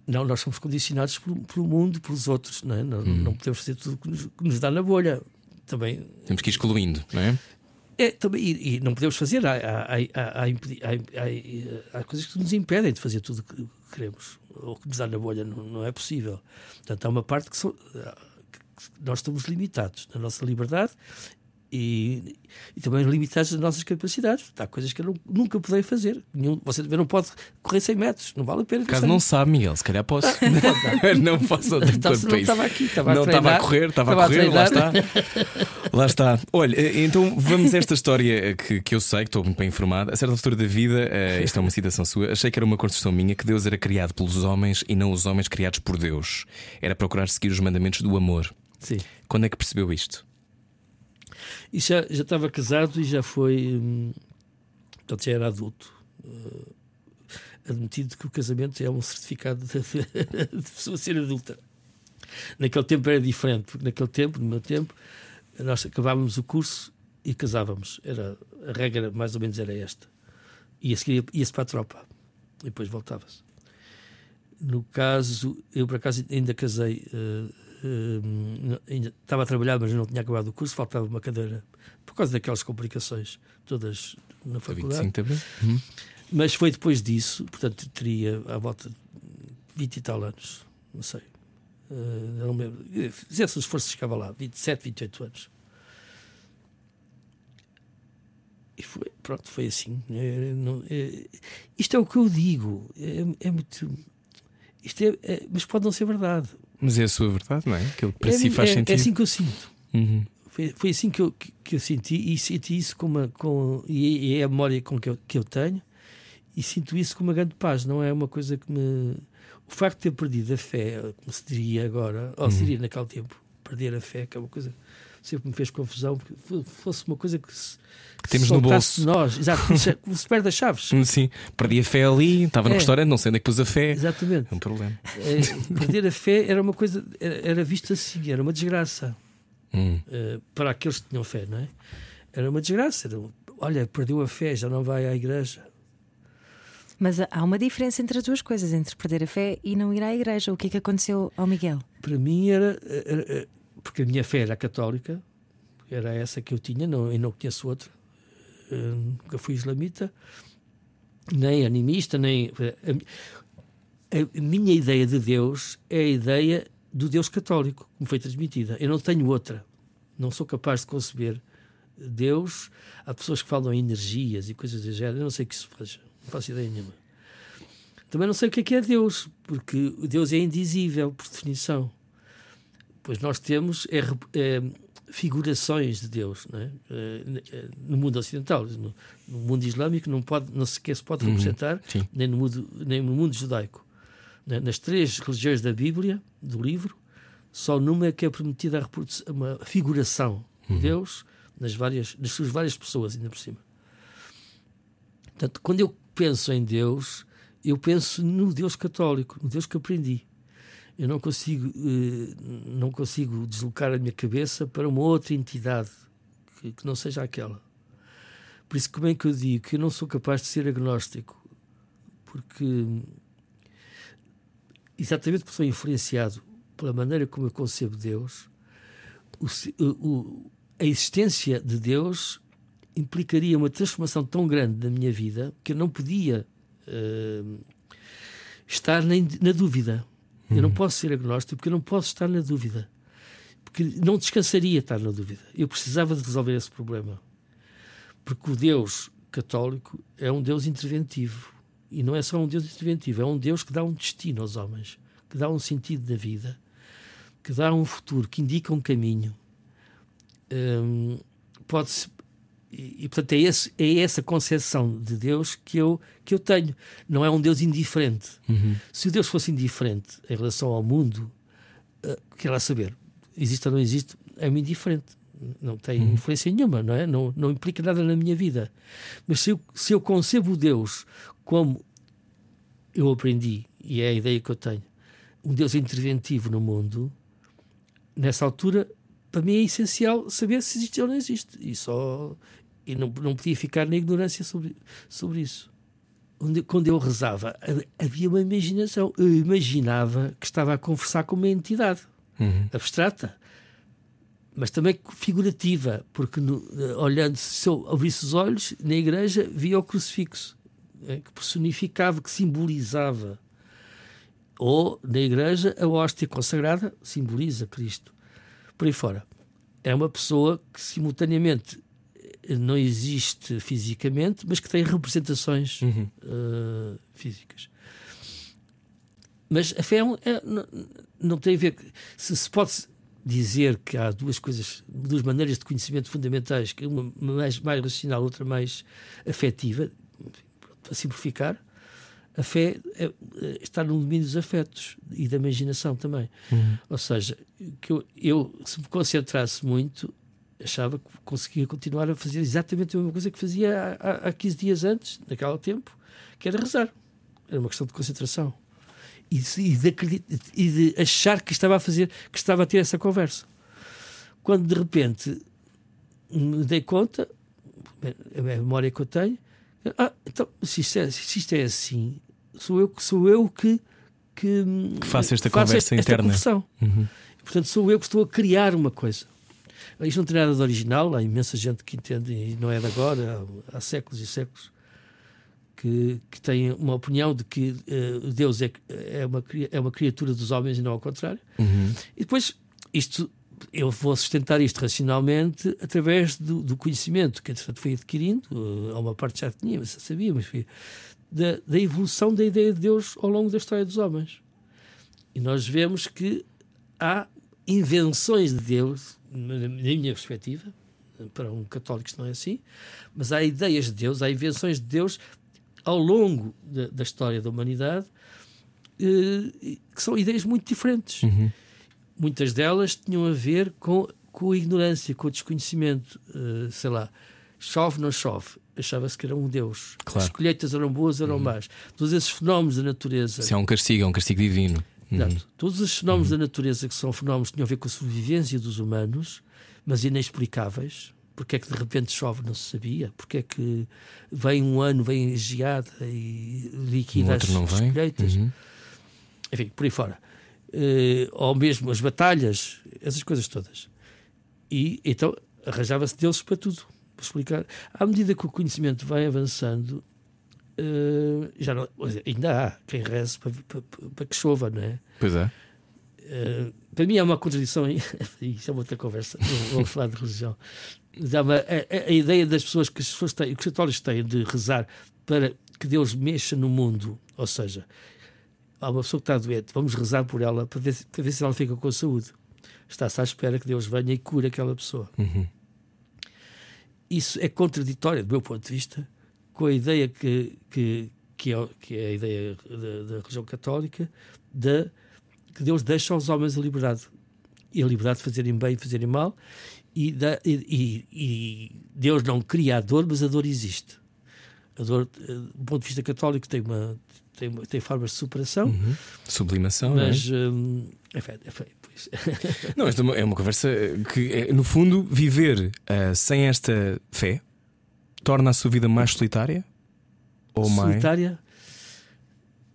Não, nós somos condicionados pelo, pelo mundo, pelos outros. Não, é? não, uhum. não podemos fazer tudo que nos, que nos dá na bolha. Também. Temos que ir excluindo, não é? É, também, e, e, não podemos fazer. Há, há, há, há, coisas que nos impedem de fazer tudo o que queremos, ou que nos dá na bolha, não, não é possível. Portanto, há uma parte que, so, que nós estamos limitados na nossa liberdade e, e, também limitados nas nossas capacidades. Há coisas que eu não, nunca poderei fazer. Nenhum, você também não pode correr 100 metros, não vale a pena. Caso não sabe, Miguel, se calhar posso. não posso. Então, não estava aqui, estava não a estava a correr, estava, a correr, a lá está. lá está. Olha, então vamos a esta história que, que eu sei, que estou muito bem informado. A certa altura da vida, uh, isto é uma citação sua, achei que era uma construção minha que Deus era criado pelos homens e não os homens criados por Deus. Era procurar seguir os mandamentos do amor. Sim. Quando é que percebeu isto? E já, já estava casado e já foi. Hum, portanto, já era adulto. Uh, admitido que o casamento é um certificado de, de pessoa ser adulta. Naquele tempo era diferente, porque naquele tempo, no meu tempo, nós acabávamos o curso e casávamos. Era, a regra mais ou menos era esta. Ia-se para a tropa. E depois voltava-se. No caso, eu por acaso ainda casei uh, uh, ainda estava a trabalhar, mas não tinha acabado o curso, faltava uma cadeira por causa daquelas complicações todas na faculdade. 25 também. Uhum. Mas foi depois disso, portanto, teria à volta de 20 e tal anos, não sei. Uh, não lembro. Fizesse o esforço, chegava lá, 27, 28 anos. E foi, pronto, foi assim. É, não, é, isto é o que eu digo. É, é muito. Isto é, é, mas pode não ser verdade. Mas é a sua verdade, não é? Aquilo que para é, si faz é, sentido. É assim que eu sinto. Uhum. Foi, foi assim que eu, que, que, eu senti e senti isso com uma. Com, e é a memória com que eu, que eu tenho e sinto isso com uma grande paz. Não é uma coisa que me. O facto de ter perdido a fé, como se diria agora, ou se uhum. diria naquele tempo, perder a fé, que é uma coisa sempre me fez confusão, porque fosse uma coisa que, se, que temos no bolso. nós, exato, se perde as chaves. Sim, perdi a fé ali, estava no é. restaurante, não sei onde é que pus a fé. Exatamente. É um problema. É, perder a fé era uma coisa, era, era visto assim, era uma desgraça hum. uh, para aqueles que tinham fé, não é? Era uma desgraça, era um, olha, perdeu a fé, já não vai à igreja. Mas há uma diferença entre as duas coisas, entre perder a fé e não ir à igreja. O que é que aconteceu ao Miguel? Para mim era, era porque a minha fé era católica, era essa que eu tinha, não, e não conheço outra. Eu nunca fui islamita, nem animista, nem. A, a minha ideia de Deus é a ideia do Deus católico, como foi transmitida. Eu não tenho outra. Não sou capaz de conceber Deus. Há pessoas que falam em energias e coisas do género. Eu não sei o que isso faz. Não faço ideia nenhuma. Também não sei o que é que é Deus, porque Deus é indizível, por definição. Pois nós temos é, é, figurações de Deus é? é no mundo ocidental. No, no, mundo islâmico não, pode, não sequer se pode uhum, representar, uhum, nem, no mundo, nem no mundo judaico. Né? Nas três religiões da Bíblia, do livro, só numa é que é permitida a uma figuração de uhum. Deus nas, várias, nas suas várias pessoas, ainda por cima. Portanto, quando eu penso em Deus, eu penso no Deus católico, no Deus que aprendi. Eu não consigo, eh, não consigo deslocar a minha cabeça para uma outra entidade que, não seja aquela. Por isso, como é que eu digo que eu não sou capaz de ser agnóstico? Porque exatamente porque sou influenciado pela maneira como eu concebo Deus, o, o, a existência de Deus implicaria uma transformação tão grande na minha vida que eu não podia uh, estar nem na dúvida. Eu não uhum. posso ser agnóstico porque eu não posso estar na dúvida. Porque não descansaria estar na dúvida. Eu precisava de resolver esse problema. Porque o Deus católico é um Deus interventivo. E não é só um Deus interventivo, é um Deus que dá um destino aos homens, que dá um sentido da vida, que dá um futuro, que indica um caminho. Hum, pode-se e, e, portanto é, esse, é essa concepção de Deus que eu, que eu tenho. Não é um Deus indiferente. Uhum. Se o Deus fosse indiferente em relação ao mundo, uh, quer lá saber, existe ou não existe, é-me indiferente. Não tem uhum. influência nenhuma, não é? Não, não implica nada na minha vida. Mas se eu, se eu concebo Deus como eu aprendi, e é a ideia que eu tenho, um Deus interventivo no mundo, nessa altura, para mim é essencial saber se existe ou não existe. E, só, e não, não podia ficar na ignorância sobre, sobre isso. Onde, quando eu rezava, havia uma imaginação. Eu imaginava que estava a conversar com uma entidade uhum. abstrata, mas também figurativa, porque no, olhando, se eu abrisse os olhos na igreja, via o crucifixo é, que personificava, que simbolizava. Ou, na igreja, a hóstia consagrada simboliza Cristo. Por aí fora. É uma pessoa que, simultaneamente, não existe fisicamente, mas que tem representações uhum. uh, físicas. Mas a fé é, é, não, não, tem a ver. Se se pode dizer que há duas coisas, duas maneiras de conhecimento fundamentais, que uma mais, mais racional, outra mais afetiva, a simplificar, a fé é, é, está no domínio dos afetos e da imaginação também. Uhum. Ou seja, que eu, eu, se me concentrasse muito, achava que conseguia continuar a fazer exatamente a mesma coisa que fazia há, há 15 dias antes, naquele tempo, que era rezar. Era uma questão de concentração. E de, e de, achar que estava a fazer, que estava a ter essa conversa. Quando de repente me dei conta, a memória que eu tenho, ah, então, se isto, é, se isto é assim, sou eu, sou eu que, que, que faço esta faço conversa esta, interna. Esta uhum. Portanto, sou eu que estou a criar uma coisa. Isto não tem nada de original, há imensa gente que entende, e não é de agora, há, há séculos e séculos, que, que tem uma opinião de que uh, Deus é, é, uma, é uma criatura dos homens e não ao contrário. Uhum. E depois, isto eu vou sustentar isto racionalmente através do, do conhecimento que, entretanto, fui adquirindo. Uh, uma parte já tinha, mas sabia, mas fui, da, da, evolução da ideia de Deus ao longo da história dos homens. E nós vemos que há invenções de Deus, na, minha perspectiva, para um católico isto não é assim, mas há ideias de Deus, há invenções de Deus ao longo da, da história da humanidade uh, que são ideias muito diferentes. Uhum muitas delas tinham a ver com, com a ignorância, com o desconhecimento. Uh, sei lá, chove, não chove. Achava-se que era um Deus. Claro. As colheitas eram boas, eram uhum. más. Todos esses fenómenos da natureza. Se é um castigo, é um castigo divino. Uhum. Todos os fenómenos uhum. da natureza que são fenómenos que tinham a ver com a sobrevivência dos humanos, mas inexplicáveis, Porque é que de repente chove, não se sabia. Porque é que vem um ano, vem geada e liquida as, não as vem. colheitas. Uhum. Enfim, por aí fora. Eh, ou mesmo as batalhas, essas coisas todas. E então arranjava-se deles para tudo. Para explicar. À medida que o conhecimento vai avançando, eh, já não, ainda há quem reze para, para, para que chova, não é? Pois é. Uh, para mim é uma contradição, isso é uma outra conversa, não vamos falar de religião. Há uma, a, a, a, ideia das pessoas que as pessoas têm, que os católicos têm de rezar para que Deus mexa no mundo, ou seja, há uma pessoa que está doente, vamos rezar por ela para ver, para ver se ela fica com saúde. Está-se à espera que Deus venha e cure aquela pessoa. Uhum. Isso é contraditório, do meu ponto de vista, com a ideia que, que, que, é, que é a ideia da, da religião católica da que Deus deixa aos homens a liberdade. E a liberdade de fazerem bem e fazerem mal. E, da, e, e, Deus não cria a dor, mas a dor existe. A dor, eh, do ponto de vista católico, tem, uma, tem, tem formas de superação. Uhum. Sublimação, mas. não é? Hum, é é feio, pois. Não, esta é uma, é uma conversa que, é, no fundo, viver uh, sem esta fé torna a sua vida mais solitária? Ou mais. Solitária?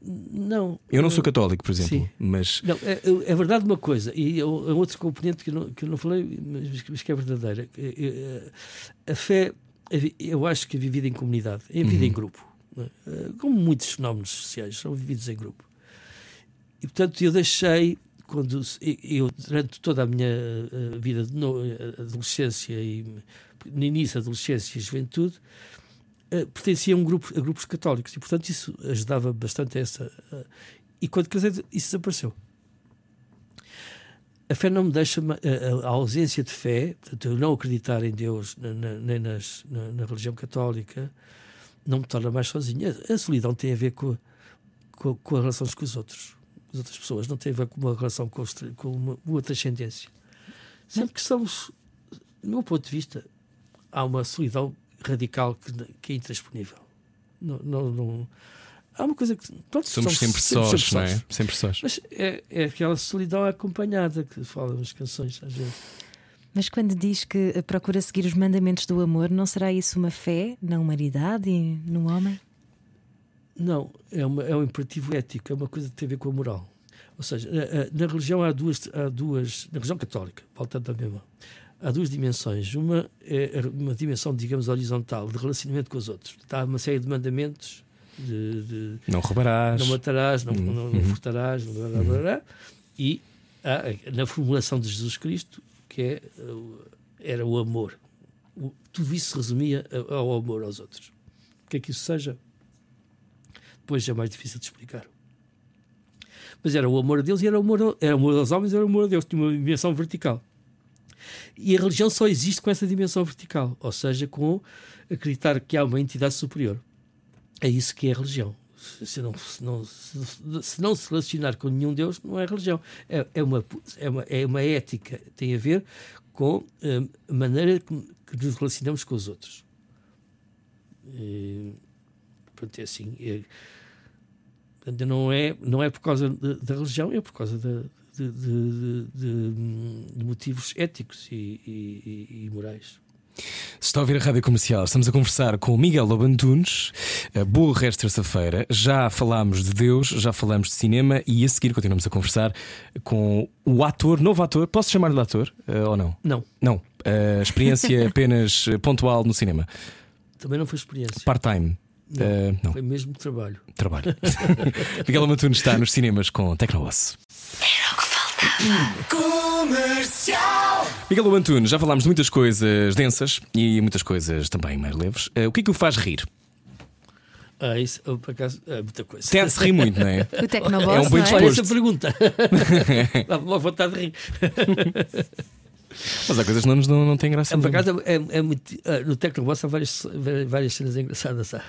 Não. Eu não sou católico, por exemplo, Sim. mas. Não, é, é verdade uma coisa, e é um outro componente que eu não, que eu não falei, mas, mas que é verdadeira. A fé, eu acho que é vivida em comunidade, é vivida em grupo. é? Como muitos fenómenos sociais são vividos em grupo. E portanto eu deixei, quando eu, durante toda a minha eh, vida de eh, adolescência e no início adolescência e juventude, eh, pertencia a, um grupo, a grupos católicos e, portanto, isso ajudava bastante a essa. eh, e quando casei, isso desapareceu. A fé não me deixa. A, a- a ausência de fé, portanto, eu não acreditar em Deus na- nem nas, na, na religião católica, não me torna mais sozinho. A, solidão tem a ver com, com, com as relações com os outros. As outras pessoas não tem a ver com uma relação com, os com uma, uma transcendência. Sempre que somos, do meu ponto de vista, há uma solidão radical que, que é intransponível. Não, não, não- há uma coisa que. Pronto, Somos sempre sós, sempre não é? sós. Sempre sós. Mas é, é aquela solidão acompanhada que falam nas canções, às vezes. Mas quando diz que procura seguir os mandamentos do amor, não será isso uma fé na humanidade e no homem? Não, é, uma, é um imperativo ético, é uma coisa que tem a ver com a moral. Ou seja, na, na religião há duas, há duas. Na religião católica, voltando à mesma, há duas dimensões. Uma é uma dimensão, digamos, horizontal, de relacionamento com os outros. Há uma série de mandamentos de- de Não roubarás. não matarás, não, não, não Uhum. furtarás, blá, blá, blá, blá. e há, na formulação de Jesus Cristo, que é, era o amor. O- tudo isso se resumia ao amor aos outros. O que é que isso seja? Depois é mais difícil de explicar. Mas era o amor a Deus e era o amor, era o amor aos homens era o amor a Deus. Tinha uma dimensão vertical. E a religião só existe com essa dimensão vertical, ou seja, com acreditar que há uma entidade superior. É isso que é a religião. Se não se, não, se, não se relacionar com nenhum Deus, não é religião. É, é, uma, é, uma, é uma ética. Tem a ver com hum, a maneira que, nos relacionamos com os outros. E, portanto, é assim. É, não, é, não é por causa da, da religião, é por causa da- de- de- de motivos éticos e, e- e- e morais. Se está a ouvir a rádio comercial, estamos a conversar com o Miguel Lobantunes. Eh, Boa resto terça-feira. Já falámos de Deus, já falamos de cinema e a seguir continuamos a conversar com o ator, novo ator. Posso chamar-lhe de ator eh, ou não? Não, Não. Eh, experiência apenas pontual no cinema. também não foi experiência. Part-time. Não. Eh, não, Foi mesmo trabalho. trabalho. Miguel Lobantunes está nos cinemas com Tecnoboss. Miguel Lobantunes, já falámos de muitas coisas densas e muitas coisas também mais leves. Eh, o que é que o faz rir? Ah, isso, por acaso, é muita coisa. Tem de se rir muito, não é? O Tecnoboss, É um não é? Olha disposto. essa pergunta. Dá-me logo vontade de rir. Mas há coisas que não nos dão, não têm graça. É, por nenhuma. acaso, é, é muito, ah, no Tecnoboss há várias, várias cenas engraçadas. sabe?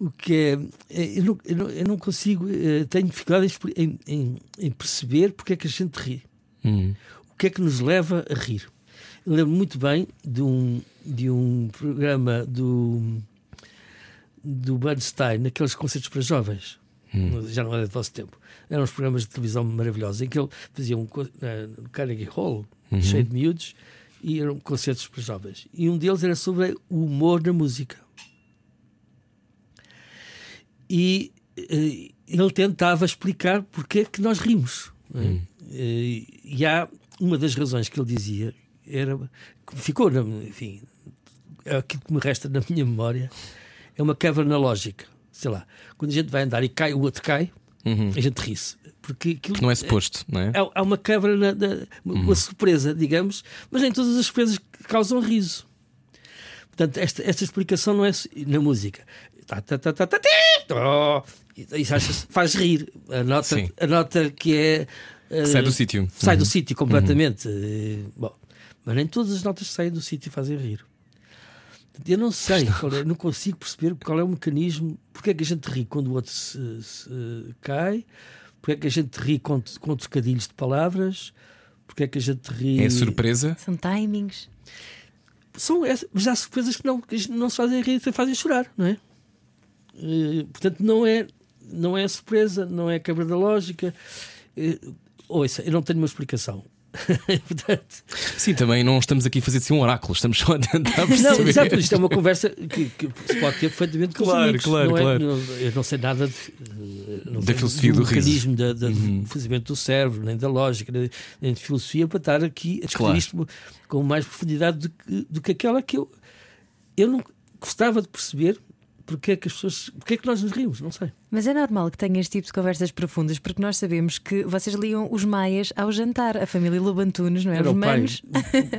O que é. é, Eu não, eu não, eu não consigo. eh, Tenho dificuldade em, em, em perceber porque é que a gente ri. Hum. O que é que nos leva a rir? Eu lembro muito bem de um, de um programa do, do Bernstein, naqueles concertos para jovens. Já não era do vosso tempo. Eram uns programas de televisão maravilhosos em que ele fazia um no Carnegie Hall, cheio de miúdos, e eram concertos para jovens. E um deles era sobre o humor na música. E eh, ele tentava explicar porque é que nós rimos. É? Hum. E, há uma das razões que ele dizia era que ficou, na, enfim, é aquilo que me resta na minha memória é uma caverna lógica. Sei lá, quando a gente vai andar e cai, o outro cai, uhum. a gente ri-se. Porque aquilo, não é suposto, não é? Há, uma caverna, uma, uhum. surpresa, digamos, mas nem todas as surpresas causam riso. Portanto, esta, esta explicação não é na música. Tá, tá, tá, tá, tá, tá, isso faz rir. A nota, a nota que é. Uh, sai do sítio. Sai uhum. do sítio completamente. Uhum. Bom, mas nem todas as notas que saem do sítio fazem rir. Eu não sei, é, não consigo perceber qual é o mecanismo, porque é que a gente ri quando o outro se, se cai, porque é que a gente ri com, com trocadilhos de palavras, porque é que a gente ri. É surpresa? São timings. São, mas há surpresas que não, que não se fazem rir, se fazem chorar, não é? Uh, portanto, não é, não é surpresa, não é quebra da lógica. Uh, ouça, eu não tenho uma explicação. Portanto... Sim, também não estamos aqui a fazer assim um oráculo, estamos só a tentar perceber. Não, exato, isto é uma conversa que, que se pode ter perfeitamente com claro, os amigos. Claro, não é, claro. Não, eu não sei nada de, não da filosofia do, do mecanismo da, da, uhum. do funcionamento do cérebro, nem da lógica, nem de filosofia para estar aqui a discutir claro. isto com mais profundidade do que, do que aquela que eu, eu não gostava de perceber porque é que as pessoas. Porque é que nós nos rimos? Não sei. Mas é normal que tenha este tipo de conversas profundas, porque nós sabemos que vocês liam os maias ao jantar, a família Lobantunes, não é? Era os o pai.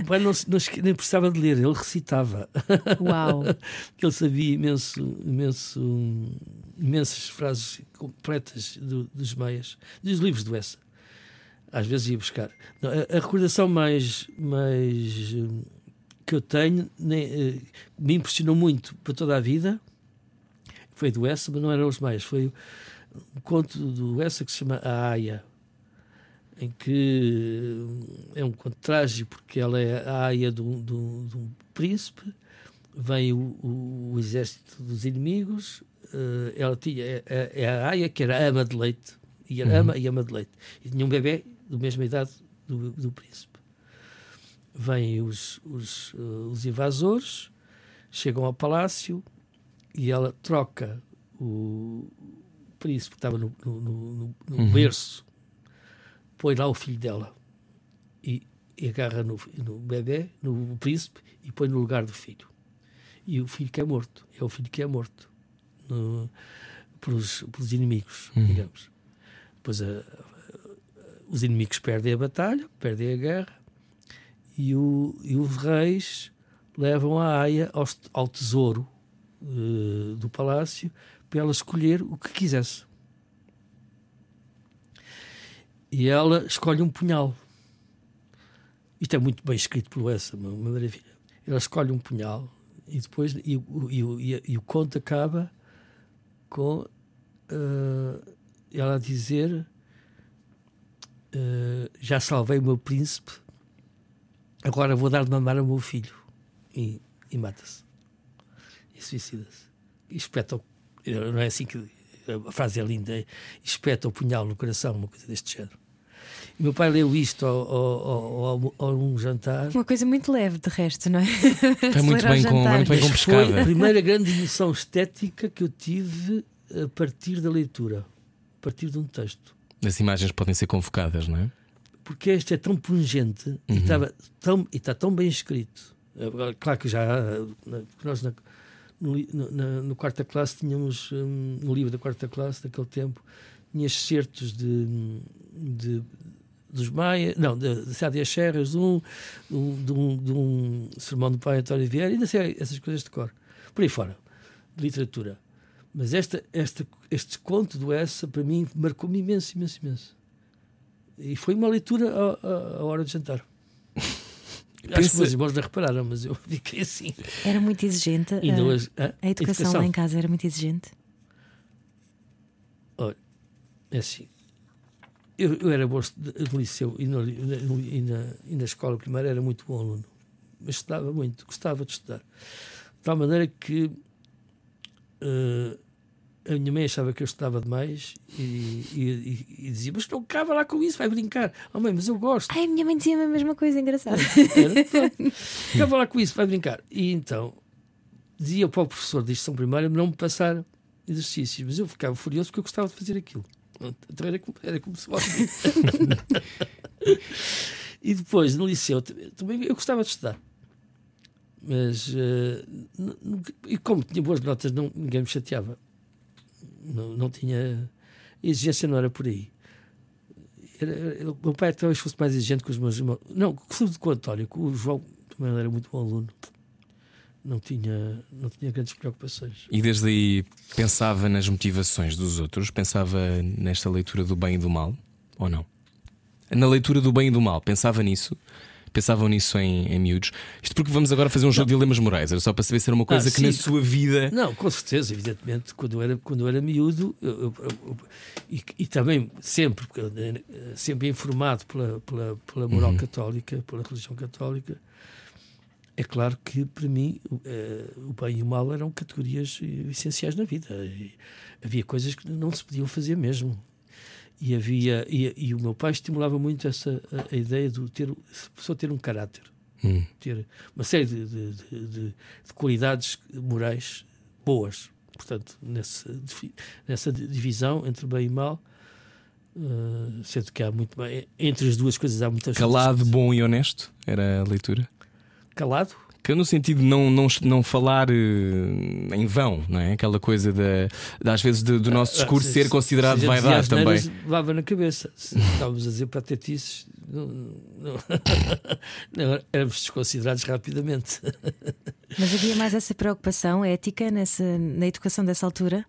O pai não, não, nem precisava de ler, ele recitava. Uau! ele sabia imenso, imenso, imensas frases completas do, dos maias, dos livros do Essa. Às vezes ia buscar. a, a recordação mais. mais hum, que eu tenho nem, eh, me impressionou muito para toda a vida foi do Essa, mas não eram os mais. Foi um conto do Essa que se chama A Aia, em que é um conto trágico, porque ela é a aia de um, de um, de um príncipe, vem o, o, o, exército dos inimigos, uh, ela tinha, é, é, é, a aia que era ama de leite, e era uhum. ama e ama de leite, e tinha um bebê da mesma idade do, do príncipe. Vêm os, os, uh, os invasores, chegam ao palácio, e ela troca o príncipe que estava no, no, no, no uhum. berço, põe lá o filho dela e, e agarra no, no bebê, no príncipe, e põe no lugar do filho. E o filho que é morto, é o filho que é morto no, pelos, pelos inimigos, uhum. digamos. Depois a, os inimigos perdem a batalha, perdem a guerra, e, o, e os reis levam a Aia ao, ao tesouro uh, do palácio para ela escolher o que quisesse. E ela escolhe um punhal. Isto é muito bem escrito por essa, uma, uma maravilha. Ela escolhe um punhal e depois e, e, e, e o conto acaba com uh, ela a dizer uh, já salvei o meu príncipe agora vou dar de mamar ao meu filho e, e mata-se e suicida-se. Espeta, não é assim que a frase é linda, é, espeta o punhal no coração, uma coisa deste género. E meu pai leu isto ao, ao, ao, ao, um jantar. Uma coisa muito leve, de resto, não é? Foi muito bem, com, muito bem com pescada. Foi a primeira grande emoção estética que eu tive a partir da leitura, a partir de um texto. As imagens podem ser convocadas, não é? Porque este é tão pungente uhum. e, estava tão, e está tão bem escrito. Claro que já nós na, no, no, no quarta classe tínhamos um, no livro da quarta classe daquele tempo tinha excertos de, de dos Maia, não, de, de Sádia Serras, de um, de, um, de um sermão do pai António Vieira, ainda sei essas coisas de cor, por aí fora, de literatura. Mas esta, esta, este conto do Essa, para mim, marcou-me imenso, imenso, imenso. E foi uma leitura à, à hora de jantar. Pensa... Acho que meus irmãos não repararam, mas eu fiquei assim. Era muito exigente. A, a, a, educação, educação lá em casa era muito exigente. Olha, é assim. Eu, eu era bom de liceu e, no, e, na, e na escola primária era muito bom aluno. Mas estudava muito, gostava de estudar. De tal maneira que uh, a minha mãe achava que eu estudava demais e, e, e, e dizia: Mas não acaba lá com isso, vai brincar. Oh, mãe, mas eu gosto. Ai, a minha mãe dizia a mesma coisa, engraçada. Acaba lá com isso, vai brincar. E então dizia para o professor de instrução primária não me passar exercícios, mas eu ficava furioso porque eu gostava de fazer aquilo. Então era como, era como se fosse. e depois, no liceu, também eu gostava de estudar. Mas, uh, e como tinha boas notas, não, ninguém me chateava. Não, não tinha. A exigência não era por aí. Era, meu pai talvez fosse mais exigente que os meus irmãos. Não, sobretudo com o António, o João também era muito bom aluno. Não tinha, não tinha grandes preocupações. E desde aí pensava nas motivações dos outros? Pensava nesta leitura do bem e do mal? Ou não? Na leitura do bem e do mal, pensava nisso? Pensavam nisso em, em miúdos. Isto porque vamos agora fazer um jogo não. de dilemas morais. Era só para saber se era uma coisa ah, que sim. na sua vida. Não, com certeza, evidentemente. Quando eu era, quando eu era miúdo, eu, eu, eu, e, e, também sempre, sempre informado pela, pela, pela moral uhum. católica, pela religião católica. É claro que para mim eh, o bem e o mal eram categorias essenciais na vida. E havia coisas que não se podiam fazer mesmo e havia e, e, o meu pai estimulava muito essa a, a ideia de ter pessoa ter um caráter hum. ter uma série de, de, de, de, qualidades morais boas. Portanto nessa nessa divisão entre bem e mal uh, sendo que há muito entre as duas coisas há muitas calado bom e honesto era a leitura? Calado que no sentido de não, não, não falar uh, em vão, não é? Aquela coisa de, de às vezes de, do nosso ah, discurso ah, se, ser considerado se vaidade também. Levava na cabeça. Se estávamos a dizer patetices, não, não, não, éramos desconsiderados rapidamente. Mas havia mais essa preocupação ética nessa, na educação dessa altura?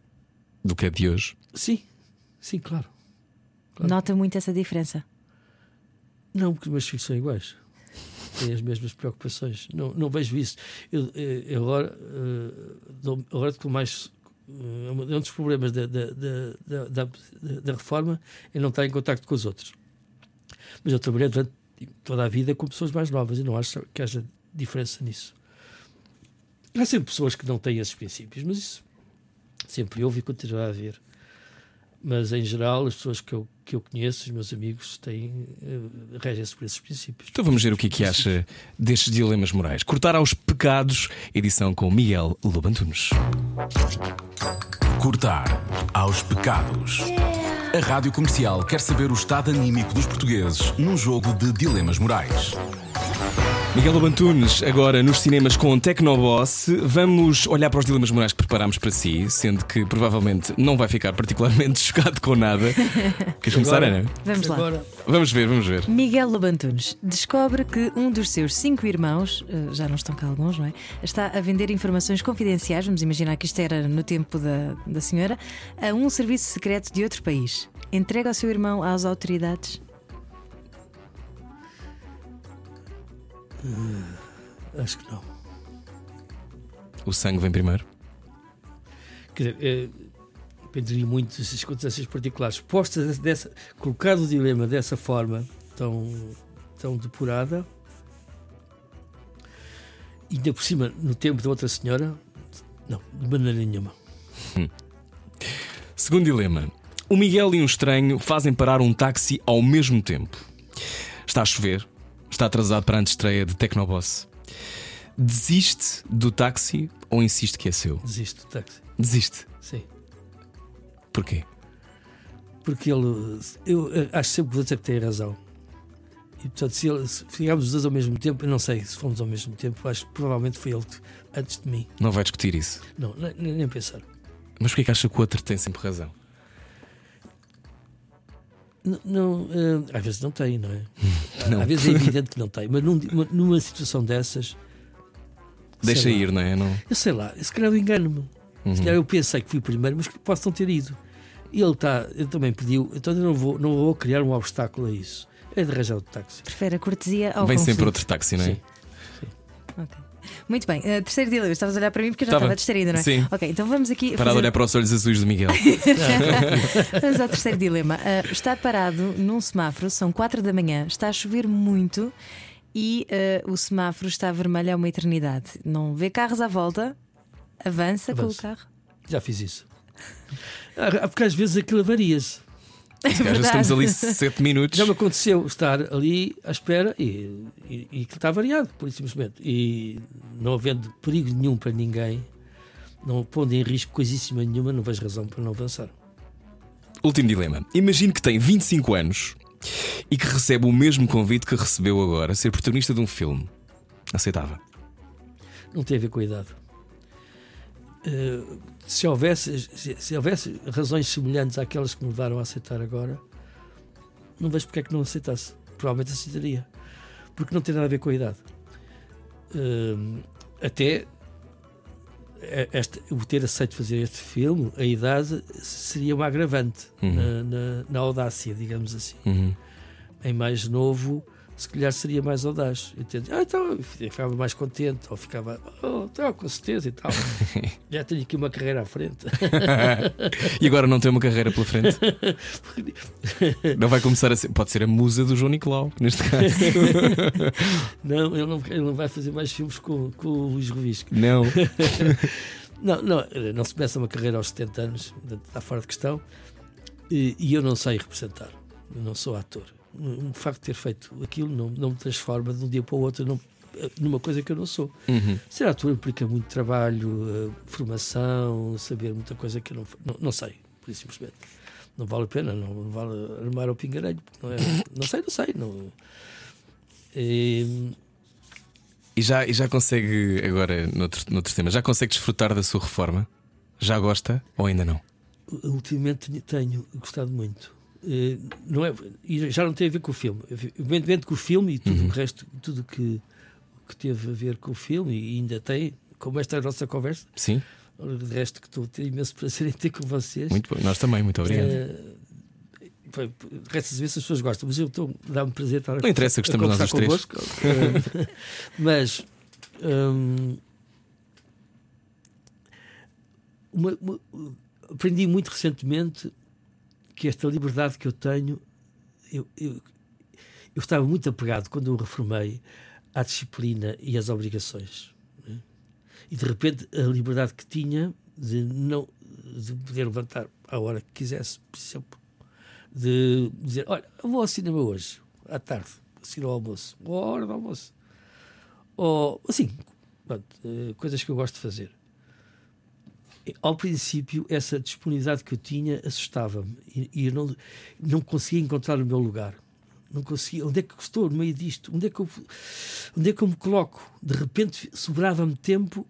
Do que é de hoje? Sim, sim, claro. claro. Nota muito essa diferença? Não, porque os meus filhos são iguais têm as mesmas preocupações. Não, não vejo isso. Eu, eu agora, uh, agora estou mais. Uh, um dos problemas da, da, da, da reforma é não estar em contato com os outros. Mas eu trabalhei durante toda a vida com pessoas mais novas e não acho que haja diferença nisso. Há sempre pessoas que não têm esses princípios, mas isso sempre houve e continuará a haver mas em geral as pessoas que eu, que eu conheço, os meus amigos, têm uh, regem-se por esses princípios. Então vamos ver o que é que acha destes dilemas morais. Cortar aos pecados, edição com Miguel Lobantunes. Cortar aos pecados. A rádio comercial quer saber o estado anímico dos portugueses num jogo de dilemas morais. Miguel Lobantunes, agora nos cinemas com Tecnoboss. Vamos olhar para os dilemas morais que preparámos para si, sendo que provavelmente não vai ficar particularmente chocado com nada. Queres começar, Ana? Vamos lá. Agora. Vamos ver, vamos ver. Miguel Lobantunes descobre que um dos seus cinco irmãos, eh, já não estão cá alguns, não é? Está a vender informações confidenciais, vamos imaginar que isto era no tempo da, da senhora, a um serviço secreto de outro país. Entrega o seu irmão às autoridades? Uh, acho que não. O sangue vem primeiro? Quer dizer, é, dependeria muito das circunstâncias particulares. Postas dessa, colocado o dilema dessa forma tão, tão depurada, e ainda por cima, no tempo da outra senhora, não, de maneira nenhuma. Hum. Segundo dilema: o Miguel e um estranho fazem parar um táxi ao mesmo tempo. Está a chover, está atrasado para a estreia de Tecnoboss. Desiste do táxi ou insiste que é seu? Desiste do táxi. Desiste? Sim. Porquê? Porque ele. Eu acho sempre que você que tem razão. E portanto, se, ele, se ficarmos os dois ao mesmo tempo, eu não sei se fomos ao mesmo tempo, acho que provavelmente foi ele antes de mim. Não vai discutir isso? Não, nem, nem pensar. Mas porquê que acha que o outro tem sempre razão? Não, não uh, às vezes não tem, não é? Não. Às vezes é evidente que não tem, mas num, numa situação dessas. Deixa ir, não é? Não... Eu sei lá, se calhar eu engano-me. Uhum. Se calhar eu pensei que fui o primeiro, mas que posso não ter ido. E ele, tá, ele também pediu, então eu não vou, não vou criar um obstáculo a isso. É de arranjar o táxi. Prefere a cortesia ao Vem conflito. sempre outro táxi, não é? Sim. Sim. Ok. Muito bem, uh, terceiro dilema. Estavas a olhar para mim porque eu já estava distraída, não é? Sim. Ok, então vamos aqui. Para fazer... olhar para os olhos azuis do Miguel. vamos ao terceiro dilema. Uh, está parado num semáforo, são quatro da manhã, está a chover muito e uh, o semáforo está vermelho há uma eternidade. Não vê carros à volta, avança, avança. com o carro. Já fiz isso. Ah, Porque às vezes aquilo varia-se. É Às vezes verdade. estamos ali 7 minutos. Já me aconteceu estar ali à espera e, e, e que está variado, por isso simplesmente. E não havendo perigo nenhum para ninguém, não pondo em risco coisíssima nenhuma, não vejo razão para não avançar. Último dilema. Imagine que tem 25 anos e que recebe o mesmo convite que recebeu agora, ser protagonista de um filme. Aceitava. Não tem a ver com a idade. Eh, se, houvesse, se, se houvesse razões semelhantes àquelas que me levaram a aceitar agora, não vejo porque é que não aceitasse. Provavelmente aceitaria. Porque não tem nada a ver com a idade. Eh, até eh, este, o ter aceito fazer este filme, a idade seria uma agravante Uhum. na, na- na audácia, digamos assim. Uhum. Em mais novo, se calhar seria mais audaz. Entende? Ah, então eu ficava mais contente, ou ficava, oh, então, com certeza e tal. Já tenho aqui uma carreira à frente. e agora não tem uma carreira pela frente? Não vai começar a ser. Pode ser a musa do João Nicolau, neste caso. Não, ele não, ele não vai fazer mais filmes com, com o Luís Revisco. Não. Não, não, não se começa uma carreira aos 70 anos, está fora de questão. E, e eu não sei representar, eu não sou ator. O facto de ter feito aquilo não, não me transforma de um dia para o outro num- numa coisa que eu não sou. Uhum. Ser ator implica muito trabalho, eh, formação, saber muita coisa que eu não, não, não sei, por isso simplesmente. Não vale a pena, não, não vale armar ao pingarelho. Não, é, não sei, não sei. Não, E, E já, e já consegue, agora, noutro, noutros temas, já consegue desfrutar da sua reforma? Já gosta ou ainda não? ultimamente tenho gostado muito. Eh, não é, já não tem a ver com o filme. Evidentemente com o filme e tudo o resto, tudo que, que teve a ver com o filme, e ainda tem, como esta é a nossa conversa, Sim, de resto que estou a ter imenso prazer em ter com vocês. muito bom. Nós também, muito obrigado. Eh, foi- Resta saber se as pessoas gostam, mas eu estou dá-me prazer estar a Não interessa, a gostamos nós os três. Eh, mas hum, uma- uma- aprendi muito recentemente que esta liberdade que eu tenho, eu, eu, eu estava muito apegado quando eu reformei à disciplina e às obrigações. né? E de repente a liberdade que tinha de não de poder levantar à hora que quisesse, por exemplo, de dizer, olha, vou ao cinema hoje, à tarde, seguir ao almoço, ou à hora do almoço. Ou assim, pronto, eh, coisas que eu gosto de fazer. Ao princípio, essa disponibilidade que eu tinha assustava-me e, e eu não, não conseguia encontrar o meu lugar. Não conseguia. Onde é que estou no meio disto? Onde é que eu, onde é que eu me coloco? De repente sobrava-me tempo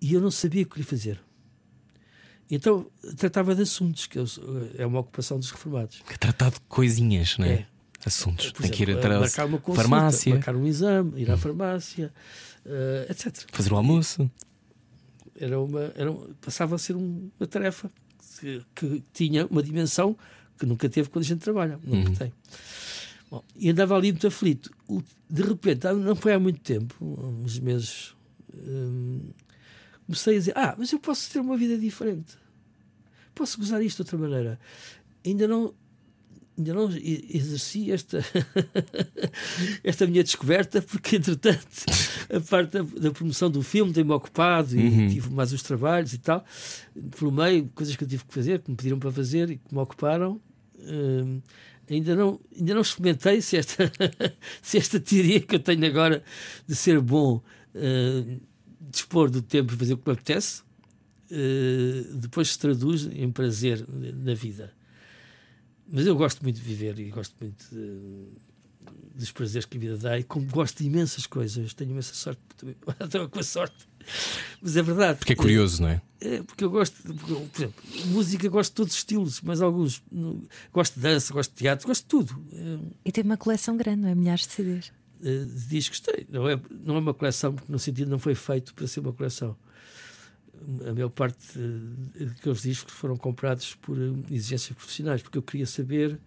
e eu não sabia o que lhe fazer. Então tratava de assuntos, que eu é uma ocupação dos reformados. Que tratar de coisinhas, não é? É. Assuntos. Por Tem que ir exemplo, atrás. marcar uma consulta, farmácia, marcar um exame, ir à farmácia, eh, etc. fazer o almoço. Era uma, era passava a ser um- uma tarefa que, que tinha uma dimensão que nunca teve quando a gente trabalha, nunca Uhum. tem. Bom, e andava ali muito aflito. O- De repente, não foi há muito tempo, há uns meses, hum, comecei a dizer: Ah, mas eu posso ter uma vida diferente, posso gozar isto de outra maneira. Ainda não. Ainda não exerci esta, esta minha descoberta, porque entretanto a parte da, da promoção do filme tem-me ocupado e Uhum. tive mais os trabalhos e tal. Pelo meio, coisas que eu tive que fazer, que me pediram para fazer e que me ocuparam. Hum, ainda, não, ainda não experimentei se esta, se esta teoria que eu tenho agora de ser bom hum, dispor do tempo e fazer o que me apetece, hum, depois se traduz em prazer na vida. Mas eu gosto muito de viver e gosto muito de- dos prazeres que a vida dá e como gosto de imensas coisas, tenho imensa sorte, estou com a sorte. Mas é verdade. Porque é curioso, não é? É, porque eu gosto, de- porque por exemplo, música gosto de todos os estilos, mas alguns não- gosto de dança, gosto de teatro, gosto de tudo. É, E tem uma coleção grande, não é? Milhares de CDs. eh, de discos tem. Não é, não é uma coleção, porque no sentido não foi feito para ser uma coleção. A maior parte daqueles discos foram comprados por eh, exigências profissionais, porque eu queria saber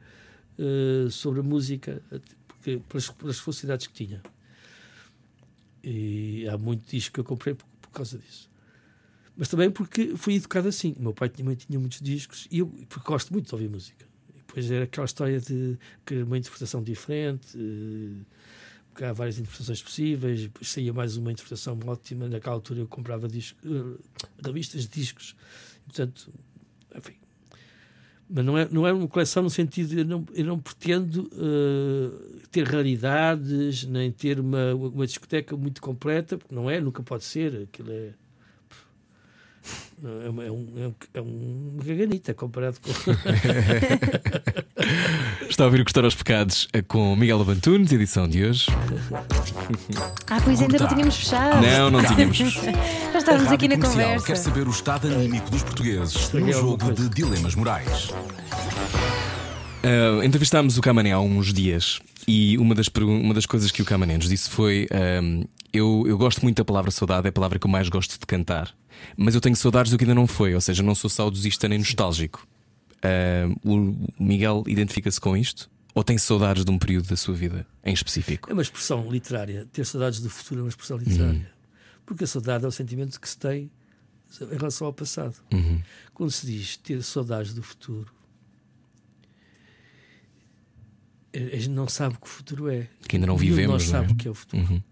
eh, sobre a música, porque, pelas, pelas facilidades que tinha. E há muito disco que eu comprei por, por causa disso. Mas também porque fui educado assim. O meu pai também tinha muitos discos e eu porque gosto muito de ouvir música. E depois era aquela história de querer uma interpretação diferente. eh, porque há várias interpretações possíveis, saía mais uma interpretação ótima. Naquela altura eu comprava disco, eh, revistas de discos, portanto enfim. Mas não é, não é uma coleção no sentido, eu não, eu não pretendo uh, ter raridades, nem ter uma, uma discoteca muito completa, porque não é, nunca pode ser. Aquilo é. É, uma, é, um, é, um, é um gaganita comparado com. Está a ouvir o Gostar aos Pecados eh, com Miguel Abantunes, edição de hoje. Ah, pois ainda não tínhamos fechado. Não, não tínhamos. Já estávamos aqui na conversa. quer saber o estado anímico dos portugueses no alguma jogo de dilemas morais. Uh, entrevistámos o Camané há uns dias e uma das, uma das coisas que o Camané nos disse foi: um, eu, eu gosto muito da palavra saudade, é a palavra que eu mais gosto de cantar, mas eu tenho saudades do que ainda não foi, ou seja, não sou saudosista nem nostálgico. Uh, o Miguel identifica-se com isto? Ou tem saudades de um período da sua vida em específico? É uma expressão literária. Ter saudades do futuro é uma expressão literária. Porque a saudade é o sentimento que se tem em relação ao passado. Uhum. Quando se diz ter saudades do futuro, a gente não sabe o que o futuro é. Que ainda não vivemos, Nós não é? sabe o que é o futuro. Uhum.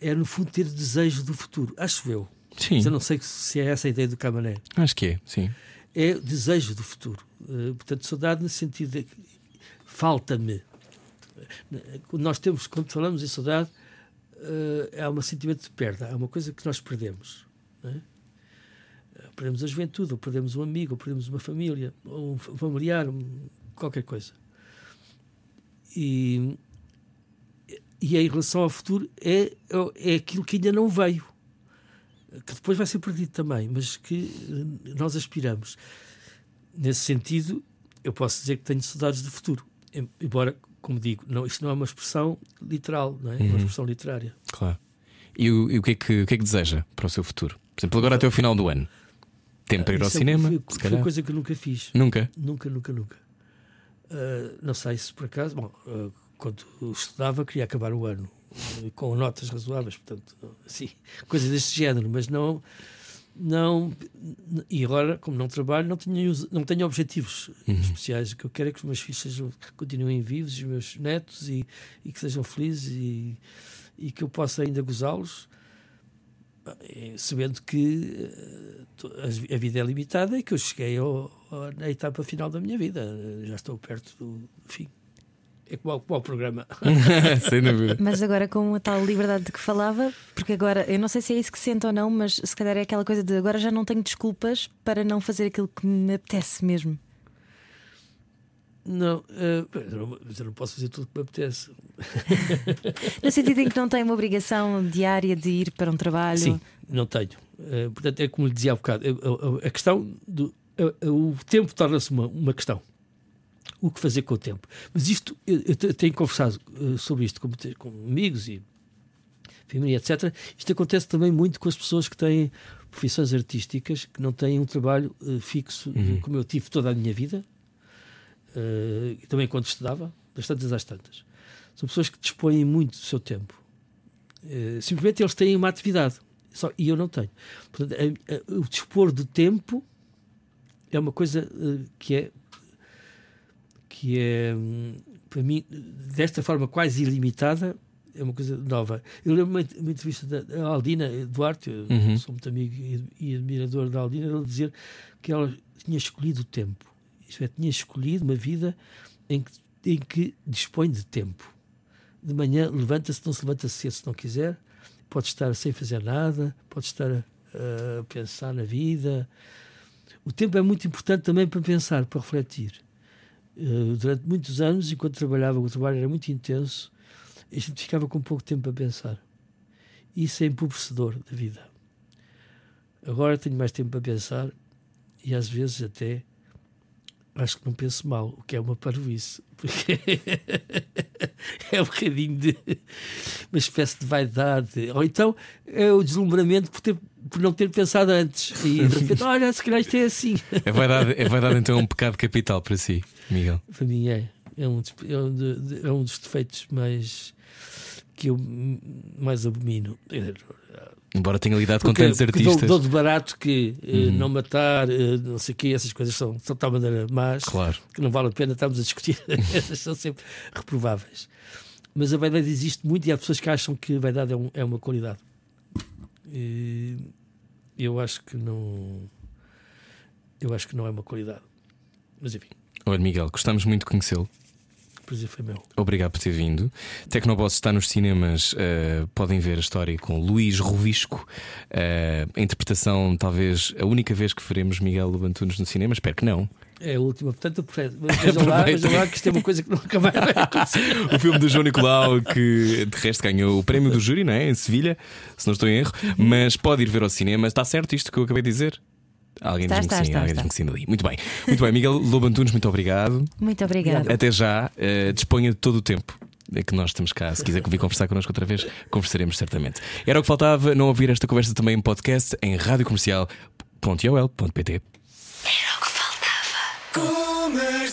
É, no fundo, ter desejo do futuro. Acho eu. Sim, Mas eu não sei se é essa a ideia do Camané. acho que é, sim. É desejo do futuro. Eh, portanto, saudade no sentido de falta-me. Quando nós temos, quando falamos em saudade, eh, é um sentimento de perda, é uma coisa que nós perdemos. é? Eh, Perdemos a juventude, ou perdemos um amigo, ou perdemos uma família, ou um fa- familiar, qualquer coisa. E, e em relação ao futuro, é, é aquilo que ainda não veio que depois vai ser perdido também, mas que eh, nós aspiramos. Nesse sentido, eu posso dizer que tenho saudades do futuro. Em- Embora, como digo, não, isto não é uma expressão literal, não é? É uma expressão literária. Claro. E, o, e o que é que, o que é que deseja para o seu futuro? Por exemplo, agora até o final do ano. Tem para ir ao Isso é- cinema? Foi, foi calhar? coisa que eu nunca fiz. Nunca. Nunca, nunca, nunca. Ah, não sei se por acaso, bom, ah, quando estudava, queria acabar o ano com notas razoáveis, portanto, assim, coisas deste género, mas não. Não, e agora, como não trabalho, não tenho, não tenho objetivos especiais. O que eu quero é que os meus filhos sejam, continuem vivos, os meus netos, e, e que sejam felizes e, e que eu possa ainda gozá-los, eh, sabendo que eh, a vida é limitada e que eu cheguei ao, ao- na etapa final da minha vida. Eh, Já estou perto do fim. É como, ao programa. Sem dúvida. Mas agora com a tal liberdade de que falava, porque agora eu não sei se é isso que sente ou não, mas se calhar é aquela coisa de agora já não tenho desculpas para não fazer aquilo que me apetece mesmo. Não, eh, eu não- mas eu não posso fazer tudo o que me apetece. No sentido em que não tenho uma obrigação diária de ir para um trabalho. Sim, não tenho. Eh, portanto, é como lhe dizia há bocado: a, a- a questão do. a- a- o tempo torna-se uma, uma questão. O que fazer com o tempo? Mas isto, eu, eu te- tenho conversado eh, sobre isto com, com amigos e família, etc. Isto acontece também muito com as pessoas que têm profissões artísticas, que não têm um trabalho eh, fixo, eh, como eu tive toda a minha vida, e também quando estudava, das tantas às tantas. São pessoas que dispõem muito do seu tempo. Eh, simplesmente eles têm uma atividade só, e eu não tenho. Portanto, a- a- o dispor do tempo é uma coisa que é que é para mim desta forma quase ilimitada é uma coisa nova. Eu lembro uma, uma entrevista da Aldina Duarte, Uhum. sou muito amigo e, e admirador da Aldina, ele dizer que ela tinha escolhido o tempo. Isto é, tinha escolhido uma vida em que, em que dispõe de tempo. De manhã levanta-se, não se levanta cedo se não quiser, pode estar sem fazer nada, pode estar a, a pensar na vida. O tempo é muito importante também para pensar, para refletir. Eh, durante muitos anos, enquanto trabalhava, o trabalho era muito intenso, a gente ficava com pouco tempo para pensar. Isso é empobrecedor da vida. Agora tenho mais tempo para pensar e às vezes até acho que não penso mal, o que é uma parvoíce, porque é um bocadinho de uma espécie de vaidade, ou então é o deslumbramento por, ter, por não ter pensado antes e de repente, olha, se calhar isto é assim. É verdade, é verdade então é um pecado capital para si, Miguel. Para mim é. É um, é um, é um dos defeitos mais que eu mais abomino. Embora tenha lidado com tantos porque dou, artistas. dou de barato que eh, Uhum. não matar, eh, não sei o quê, essas coisas são, são de tal maneira más Claro. que não vale a pena estarmos a discutir. Essas são sempre reprováveis. Mas a vaidade existe muito e há pessoas que acham que a vaidade é, um- é uma qualidade. E eu acho que não. eu acho que não é uma qualidade. Mas enfim, Olha, Miguel, gostamos muito de conhecê-lo. Prazer foi meu. Obrigado por ter vindo. Tecnoboss está nos cinemas. eh, podem ver a história com Luís Rovisco. Eh, a interpretação, talvez, a única vez que veremos Miguel Lobantunes no cinema. Espero que não. É a última, portanto, vejam lá, vejam lá que isto é uma coisa que nunca vai acontecer. O filme do João Nicolau, que de resto ganhou o prémio do júri, não é? Em Sevilha, se não estou em erro. Mas pode ir ver ao cinema. Está certo isto que eu acabei de dizer? Alguém Está, diz-me que sim, está, alguém está. diz-me que sim ali. Muito bem. Muito bem, Miguel Lobantunes, muito obrigado. Muito obrigada. Até já. Eh, disponha de todo o tempo. É que nós estamos cá. Se quiser vir conversar connosco outra vez, conversaremos certamente. Era o que faltava, não ouvir esta conversa também em podcast em radiocomercial.ol.pt. Era o que faltava. Comercial.